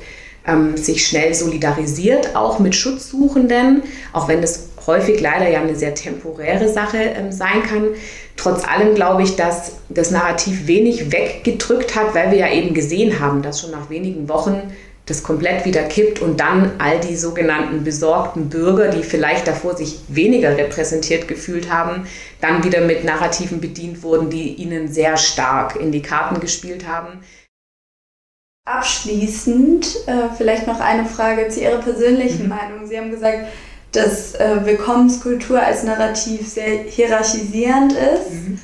ähm, sich schnell solidarisiert, auch mit Schutzsuchenden, auch wenn das häufig leider ja eine sehr temporäre Sache ähm, sein kann. Trotz allem glaube ich, dass das Narrativ wenig weggedrückt hat, weil wir ja eben gesehen haben, dass schon nach wenigen Wochen das komplett wieder kippt und dann all die sogenannten besorgten Bürger, die vielleicht davor sich weniger repräsentiert gefühlt haben, dann wieder mit Narrativen bedient wurden, die ihnen sehr stark in die Karten gespielt haben. Abschließend äh, vielleicht noch eine Frage zu Ihrer persönlichen mhm. Meinung. Sie haben gesagt, dass äh, Willkommenskultur als Narrativ sehr hierarchisierend ist. Mhm.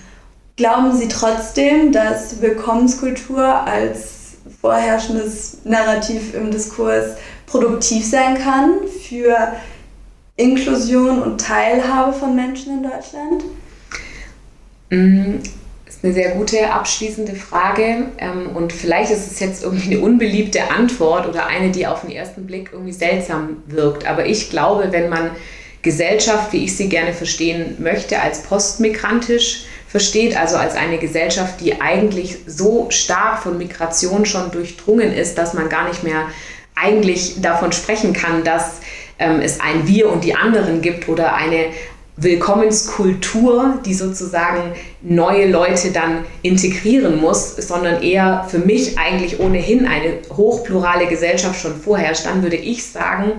Glauben Sie trotzdem, dass Willkommenskultur als vorherrschendes Narrativ im Diskurs produktiv sein kann für Inklusion und Teilhabe von Menschen in Deutschland? Mm, das ist eine sehr gute abschließende Frage ähm, und vielleicht ist es jetzt irgendwie eine unbeliebte Antwort oder eine, die auf den ersten Blick irgendwie seltsam wirkt. Aber ich glaube, wenn man Gesellschaft, wie ich sie gerne verstehen möchte, als postmigrantisch versteht, also als eine Gesellschaft, die eigentlich so stark von Migration schon durchdrungen ist, dass man gar nicht mehr eigentlich davon sprechen kann, dass ähm, es ein Wir und die anderen gibt oder eine Willkommenskultur, die sozusagen neue Leute dann integrieren muss, sondern eher für mich eigentlich ohnehin eine hochplurale Gesellschaft schon vorherrscht, dann würde ich sagen,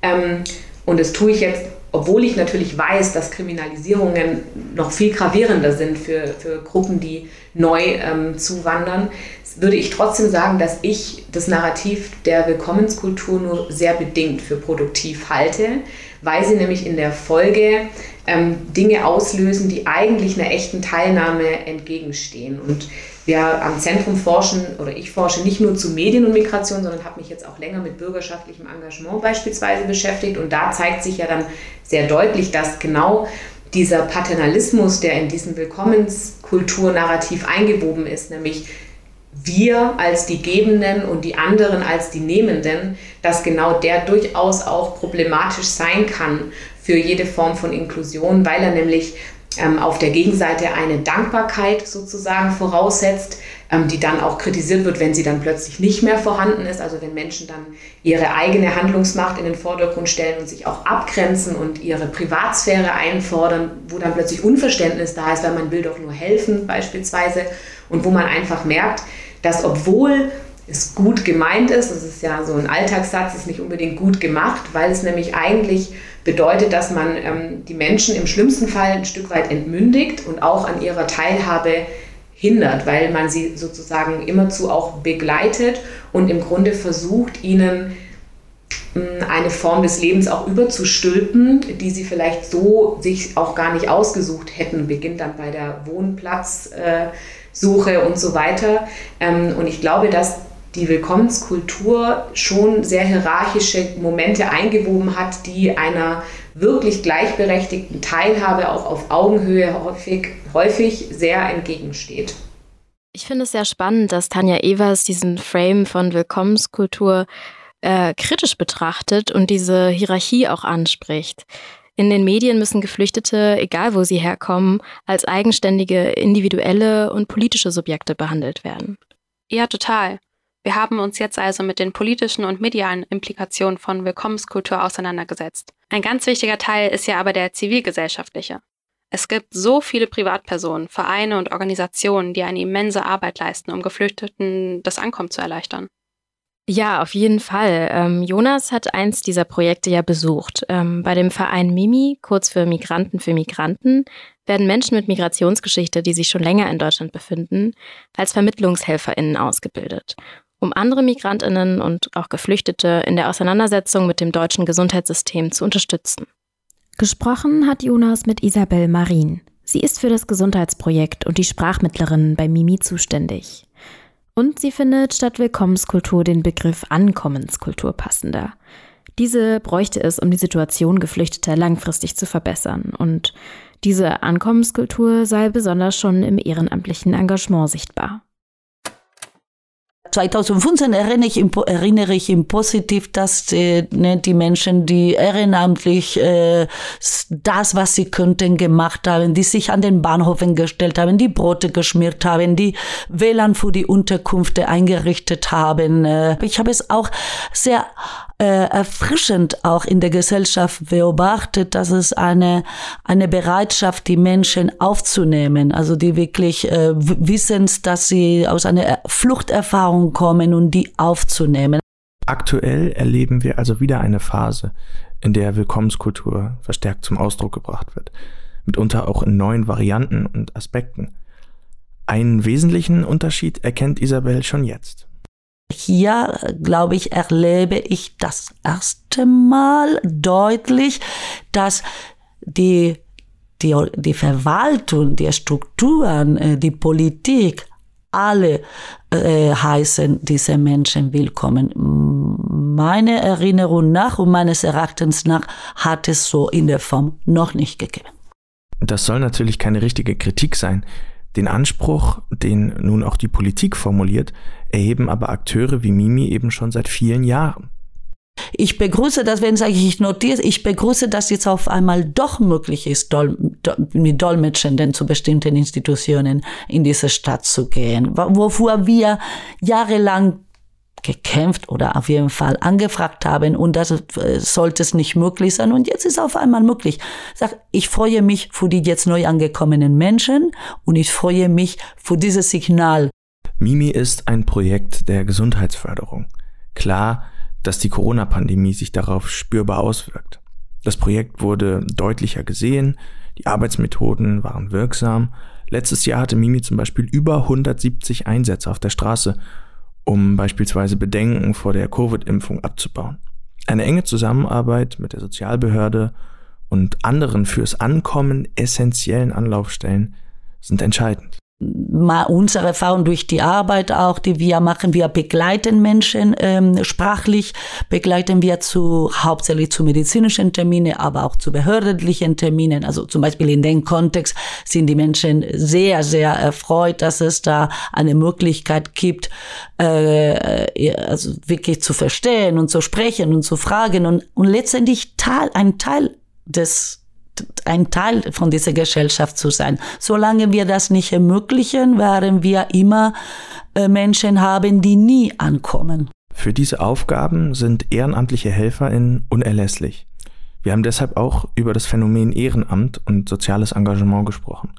ähm, und das tue ich jetzt obwohl ich natürlich weiß, dass Kriminalisierungen noch viel gravierender sind für, für Gruppen, die neu ähm, zuwandern, würde ich trotzdem sagen, dass ich das Narrativ der Willkommenskultur nur sehr bedingt für produktiv halte, weil sie nämlich in der Folge ähm, Dinge auslösen, die eigentlich einer echten Teilnahme entgegenstehen. Und wir am Zentrum forschen oder ich forsche nicht nur zu Medien und Migration, sondern habe mich jetzt auch länger mit bürgerschaftlichem Engagement beispielsweise beschäftigt. Und da zeigt sich ja dann sehr deutlich, dass genau dieser Paternalismus, der in diesem Willkommenskulturnarrativ eingewoben ist, nämlich wir als die Gebenden und die anderen als die Nehmenden, dass genau der durchaus auch problematisch sein kann für jede Form von Inklusion, weil er nämlich ähm, auf der Gegenseite eine Dankbarkeit sozusagen voraussetzt, ähm, die dann auch kritisiert wird, wenn sie dann plötzlich nicht mehr vorhanden ist. Also wenn Menschen dann ihre eigene Handlungsmacht in den Vordergrund stellen und sich auch abgrenzen und ihre Privatsphäre einfordern, wo dann plötzlich Unverständnis da ist, weil man will doch nur helfen beispielsweise und wo man einfach merkt, dass obwohl es gut gemeint ist, das ist ja so ein Alltagssatz, ist nicht unbedingt gut gemacht, weil es nämlich eigentlich bedeutet, dass man ähm, die Menschen im schlimmsten Fall ein Stück weit entmündigt und auch an ihrer Teilhabe hindert, weil man sie sozusagen immerzu auch begleitet und im Grunde versucht, ihnen ähm, eine Form des Lebens auch überzustülpen, die sie vielleicht so sich auch gar nicht ausgesucht hätten, beginnt dann bei der Wohnplatzsuche äh, und so weiter. Ähm, und ich glaube, dass die Willkommenskultur schon sehr hierarchische Momente eingewoben hat, die einer wirklich gleichberechtigten Teilhabe auch auf Augenhöhe häufig, häufig sehr entgegensteht. Ich finde es sehr spannend, dass Tanja Evers diesen Frame von Willkommenskultur äh, kritisch betrachtet und diese Hierarchie auch anspricht. In den Medien müssen Geflüchtete, egal wo sie herkommen, als eigenständige, individuelle und politische Subjekte behandelt werden. Ja, total. Wir haben uns jetzt also mit den politischen und medialen Implikationen von Willkommenskultur auseinandergesetzt. Ein ganz wichtiger Teil ist ja aber der zivilgesellschaftliche. Es gibt so viele Privatpersonen, Vereine und Organisationen, die eine immense Arbeit leisten, um Geflüchteten das Ankommen zu erleichtern. Ja, auf jeden Fall. Ähm, Jonas hat eins dieser Projekte ja besucht. Ähm, bei dem Verein Mimi, kurz für Migranten für Migranten, werden Menschen mit Migrationsgeschichte, die sich schon länger in Deutschland befinden, als VermittlungshelferInnen ausgebildet um andere Migrantinnen und auch Geflüchtete in der Auseinandersetzung mit dem deutschen Gesundheitssystem zu unterstützen. Gesprochen hat Jonas mit Isabel Marin. Sie ist für das Gesundheitsprojekt und die Sprachmittlerin bei Mimi zuständig. Und sie findet statt Willkommenskultur den Begriff Ankommenskultur passender. Diese bräuchte es, um die Situation Geflüchteter langfristig zu verbessern. Und diese Ankommenskultur sei besonders schon im ehrenamtlichen Engagement sichtbar. 2015 erinnere ich, erinnere ich ihn positiv, dass äh, ne, die Menschen, die ehrenamtlich äh, das, was sie könnten, gemacht haben, die sich an den Bahnhöfen gestellt haben, die Brote geschmiert haben, die WLAN für die Unterkünfte eingerichtet haben. Äh, ich habe es auch sehr äh, erfrischend auch in der Gesellschaft beobachtet, dass es eine, eine Bereitschaft, die Menschen aufzunehmen, also die wirklich äh, wissen, dass sie aus einer Fluchterfahrung kommen und die aufzunehmen. Aktuell erleben wir also wieder eine Phase, in der Willkommenskultur verstärkt zum Ausdruck gebracht wird, mitunter auch in neuen Varianten und Aspekten. Einen wesentlichen Unterschied erkennt Isabel schon jetzt. Hier, glaube ich, erlebe ich das erste Mal deutlich, dass die, die, die Verwaltung, die Strukturen, äh, die Politik, alle äh, heißen diese Menschen willkommen. Meine Erinnerung nach und meines Erachtens nach hat es so in der Form noch nicht gegeben. Das soll natürlich keine richtige Kritik sein. Den Anspruch, den nun auch die Politik formuliert, erheben aber Akteure wie Mimi eben schon seit vielen Jahren. Ich begrüße das, wenn sage ich, ich notiere, ich begrüße, dass jetzt auf einmal doch möglich ist, Dol mit Dolmetschenden zu bestimmten Institutionen in diese Stadt zu gehen, wofür wir jahrelang gekämpft oder auf jeden Fall angefragt haben und das äh, sollte es nicht möglich sein und jetzt ist auf einmal möglich. Ich sag, ich freue mich für die jetzt neu angekommenen Menschen und ich freue mich für dieses Signal. Mimi ist ein Projekt der Gesundheitsförderung. Klar, dass die Corona-Pandemie sich darauf spürbar auswirkt. Das Projekt wurde deutlicher gesehen, die Arbeitsmethoden waren wirksam. Letztes Jahr hatte Mimi zum Beispiel über 170 Einsätze auf der Straße um beispielsweise Bedenken vor der Covid-Impfung abzubauen. Eine enge Zusammenarbeit mit der Sozialbehörde und anderen fürs Ankommen essentiellen Anlaufstellen sind entscheidend unsere Erfahrung durch die Arbeit auch, die wir machen, wir begleiten Menschen ähm, sprachlich, begleiten wir zu hauptsächlich zu medizinischen Terminen, aber auch zu behördlichen Terminen. Also zum Beispiel in dem Kontext sind die Menschen sehr, sehr erfreut, dass es da eine Möglichkeit gibt, äh, also wirklich zu verstehen und zu sprechen und zu fragen und, und letztendlich Teil, ein Teil des ein Teil von dieser Gesellschaft zu sein. Solange wir das nicht ermöglichen, werden wir immer äh, Menschen haben, die nie ankommen. Für diese Aufgaben sind ehrenamtliche HelferInnen unerlässlich. Wir haben deshalb auch über das Phänomen Ehrenamt und soziales Engagement gesprochen.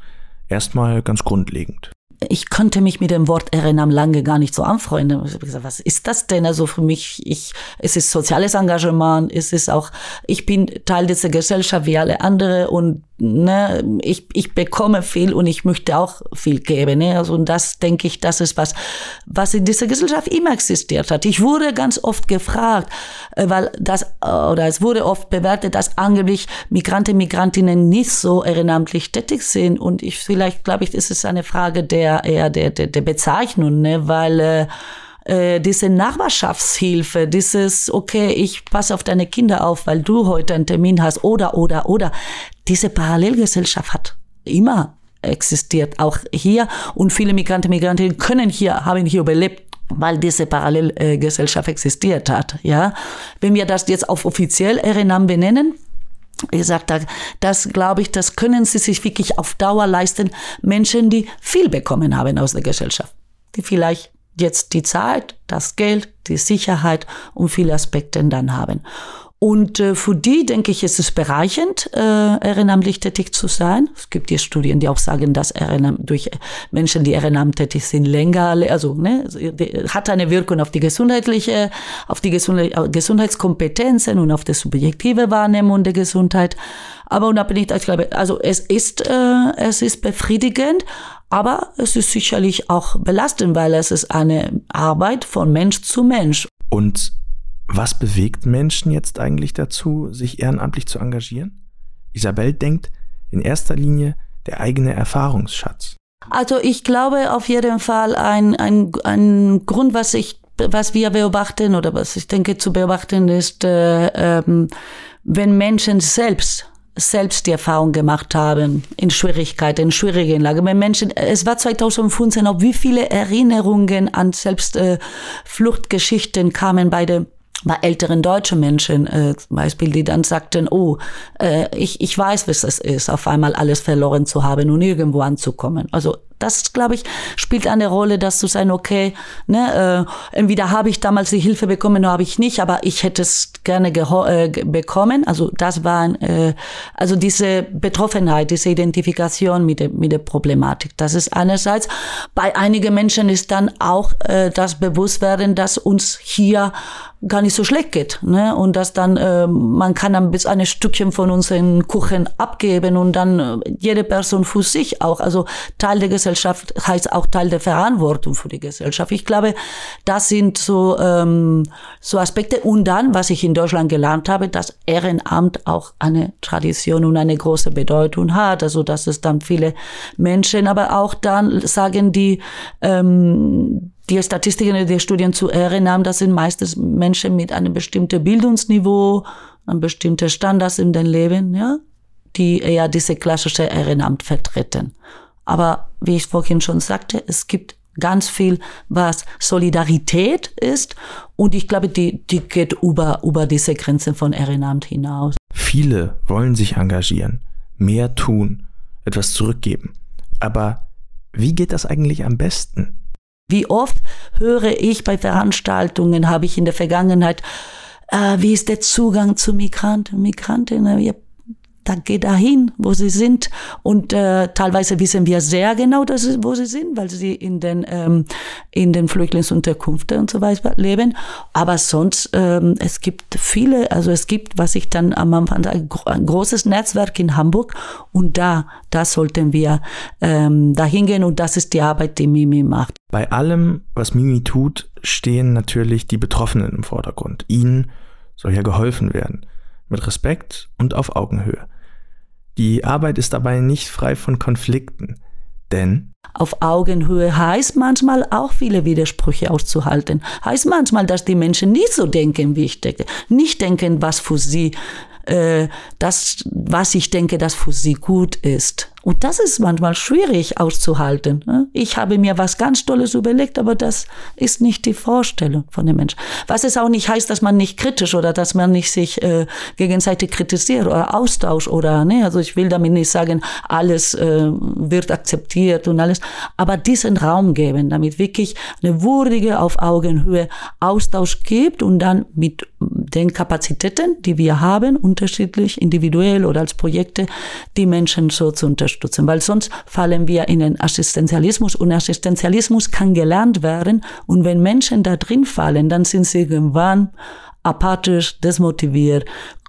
Erstmal ganz grundlegend ich konnte mich mit dem Wort Ehrenamt lange gar nicht so anfreunden. Ich habe gesagt, was ist das denn? Also für mich, ich, es ist soziales Engagement, es ist auch, ich bin Teil dieser Gesellschaft wie alle andere und ne, ich, ich bekomme viel und ich möchte auch viel geben. Ne? Also und das denke ich, das ist was, was in dieser Gesellschaft immer existiert hat. Ich wurde ganz oft gefragt, äh, weil das, oder es wurde oft bewertet, dass angeblich Migranten, Migrantinnen nicht so ehrenamtlich tätig sind. Und ich vielleicht, glaube ich, ist es eine Frage der, eher der, der, der Bezeichnung, ne? weil äh, äh, diese Nachbarschaftshilfe, dieses, okay, ich passe auf deine Kinder auf, weil du heute einen Termin hast, oder, oder, oder, diese Parallelgesellschaft hat immer existiert auch hier und viele Migranten, Migrantinnen können hier, haben hier überlebt weil diese Parallelgesellschaft existiert hat. Ja, wenn wir das jetzt auf offiziell Ehrenamt benennen, wie gesagt, das glaube ich, das können sie sich wirklich auf Dauer leisten. Menschen, die viel bekommen haben aus der Gesellschaft, die vielleicht jetzt die Zeit, das Geld, die Sicherheit und viele Aspekte dann haben. Und äh, für die, denke ich, ist es bereichend, äh, ehrenamtlich tätig zu sein. Es gibt hier Studien, die auch sagen, dass Ehrenamt durch Menschen, die ehrenamtlich tätig sind, länger, also ne, hat eine Wirkung auf die gesundheitliche, auf die Gesundheit, Gesundheitskompetenzen und auf die subjektive Wahrnehmung der Gesundheit. Aber unabhängig, ich glaube, also es ist, äh, es ist befriedigend, aber es ist sicherlich auch belastend, weil es ist eine Arbeit von Mensch zu Mensch. Und was bewegt Menschen jetzt eigentlich dazu, sich ehrenamtlich zu engagieren? Isabel denkt in erster Linie der eigene Erfahrungsschatz. Also ich glaube auf jeden Fall ein, ein, ein Grund, was ich was wir beobachten oder was ich denke zu beobachten ist, äh, ähm, wenn Menschen selbst selbst die Erfahrung gemacht haben in Schwierigkeiten, in schwierigen Lagen. Wenn Menschen, es war 2015 auch wie viele Erinnerungen an selbst äh, Fluchtgeschichten kamen bei den bei älteren deutschen Menschen äh, zum Beispiel, die dann sagten, oh, äh, ich, ich weiß, was es ist, auf einmal alles verloren zu haben und irgendwo anzukommen. Also das, glaube ich, spielt eine Rolle, dass zu sein, okay, ne, äh, entweder habe ich damals die Hilfe bekommen oder habe ich nicht, aber ich hätte es gerne äh, bekommen. Also das war, äh, also diese Betroffenheit, diese Identifikation mit der, mit der Problematik. Das ist einerseits. Bei einigen Menschen ist dann auch äh, das Bewusstwerden, dass uns hier gar nicht so schlecht geht. Ne? Und dass dann, äh, man kann dann bis ein Stückchen von unseren Kuchen abgeben und dann äh, jede Person für sich auch. Also Teil der Gesellschaft Gesellschaft heißt auch Teil der Verantwortung für die Gesellschaft. Ich glaube, das sind so, ähm, so Aspekte. Und dann, was ich in Deutschland gelernt habe, dass Ehrenamt auch eine Tradition und eine große Bedeutung hat. Also, dass es dann viele Menschen, aber auch dann sagen die, ähm, die Statistiken der Studien zu Ehrenamt, das sind meistens Menschen mit einem bestimmten Bildungsniveau, einem bestimmten Standards in den Leben, ja, die eher diese klassische Ehrenamt vertreten. Aber wie ich vorhin schon sagte, es gibt ganz viel, was Solidarität ist. Und ich glaube, die, die geht über, über diese Grenzen von Ehrenamt hinaus. Viele wollen sich engagieren, mehr tun, etwas zurückgeben. Aber wie geht das eigentlich am besten? Wie oft höre ich bei Veranstaltungen, habe ich in der Vergangenheit, äh, wie ist der Zugang zu Migranten und Migrantinnen? Wir da geh dahin, wo sie sind. Und äh, teilweise wissen wir sehr genau, dass sie, wo sie sind, weil sie in den ähm, in den Flüchtlingsunterkünften und so weiter leben. Aber sonst ähm, es gibt viele, also es gibt, was ich dann am Anfang ein großes Netzwerk in Hamburg und da da sollten wir ähm, dahin gehen und das ist die Arbeit, die Mimi macht. Bei allem, was Mimi tut, stehen natürlich die Betroffenen im Vordergrund. Ihnen soll ja geholfen werden mit Respekt und auf Augenhöhe. Die Arbeit ist dabei nicht frei von Konflikten, denn auf Augenhöhe heißt manchmal auch viele Widersprüche auszuhalten. Heißt manchmal, dass die Menschen nicht so denken, wie ich denke. Nicht denken, was für sie, äh, das, was ich denke, das für sie gut ist. Und das ist manchmal schwierig auszuhalten. Ne? Ich habe mir was ganz Tolles überlegt, aber das ist nicht die Vorstellung von dem Menschen. Was es auch nicht heißt, dass man nicht kritisch oder dass man nicht sich äh, gegenseitig kritisiert oder austauscht oder, ne, also ich will damit nicht sagen, alles äh, wird akzeptiert und alles, aber diesen Raum geben, damit wirklich eine würdige auf Augenhöhe Austausch gibt und dann mit den Kapazitäten, die wir haben, unterschiedlich, individuell oder als Projekte, die Menschen so zu unterstützen unterstützen, weil sonst fallen wir in den Assistenzialismus und Assistenzialismus kann gelernt werden und wenn Menschen da drin fallen, dann sind sie irgendwann apathisch, desmotiviert,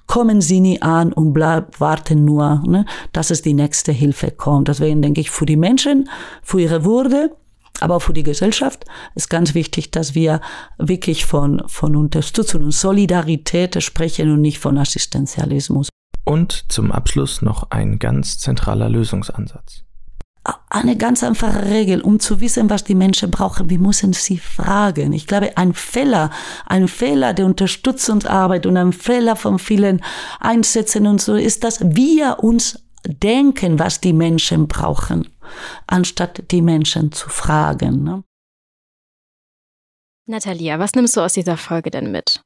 kommen sie nie an und bleib, warten nur, ne, dass es die nächste Hilfe kommt. Deswegen denke ich, für die Menschen, für ihre Würde, aber auch für die Gesellschaft ist ganz wichtig, dass wir wirklich von, von Unterstützung und Solidarität sprechen und nicht von Assistenzialismus. Und zum Abschluss noch ein ganz zentraler Lösungsansatz. Eine ganz einfache Regel, um zu wissen, was die Menschen brauchen. Wir müssen sie fragen. Ich glaube, ein Fehler, ein Fehler der Unterstützungsarbeit und ein Fehler von vielen Einsätzen und so ist, dass wir uns denken, was die Menschen brauchen, anstatt die Menschen zu fragen. Ne? Natalia, was nimmst du aus dieser Folge denn mit?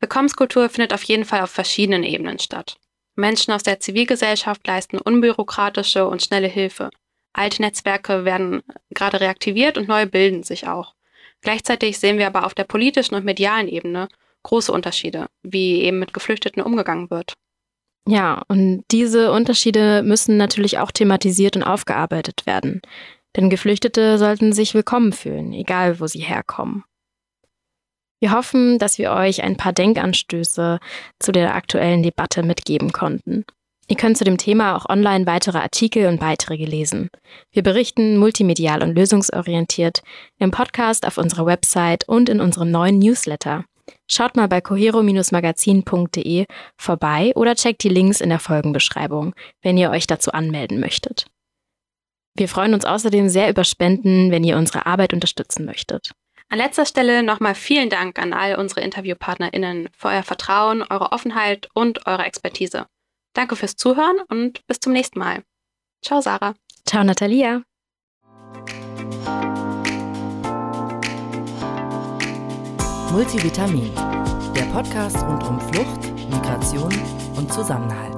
Willkommenskultur findet auf jeden Fall auf verschiedenen Ebenen statt. Menschen aus der Zivilgesellschaft leisten unbürokratische und schnelle Hilfe. Alte Netzwerke werden gerade reaktiviert und neue bilden sich auch. Gleichzeitig sehen wir aber auf der politischen und medialen Ebene große Unterschiede, wie eben mit Geflüchteten umgegangen wird. Ja, und diese Unterschiede müssen natürlich auch thematisiert und aufgearbeitet werden. Denn Geflüchtete sollten sich willkommen fühlen, egal wo sie herkommen. Wir hoffen, dass wir euch ein paar Denkanstöße zu der aktuellen Debatte mitgeben konnten. Ihr könnt zu dem Thema auch online weitere Artikel und Beiträge lesen. Wir berichten multimedial und lösungsorientiert im Podcast auf unserer Website und in unserem neuen Newsletter. Schaut mal bei cohero-magazin.de vorbei oder checkt die Links in der Folgenbeschreibung, wenn ihr euch dazu anmelden möchtet. Wir freuen uns außerdem sehr über Spenden, wenn ihr unsere Arbeit unterstützen möchtet. An letzter Stelle nochmal vielen Dank an all unsere InterviewpartnerInnen für euer Vertrauen, eure Offenheit und eure Expertise. Danke fürs Zuhören und bis zum nächsten Mal. Ciao, Sarah. Ciao, Natalia. Multivitamin, der Podcast rund um Flucht, Migration und Zusammenhalt.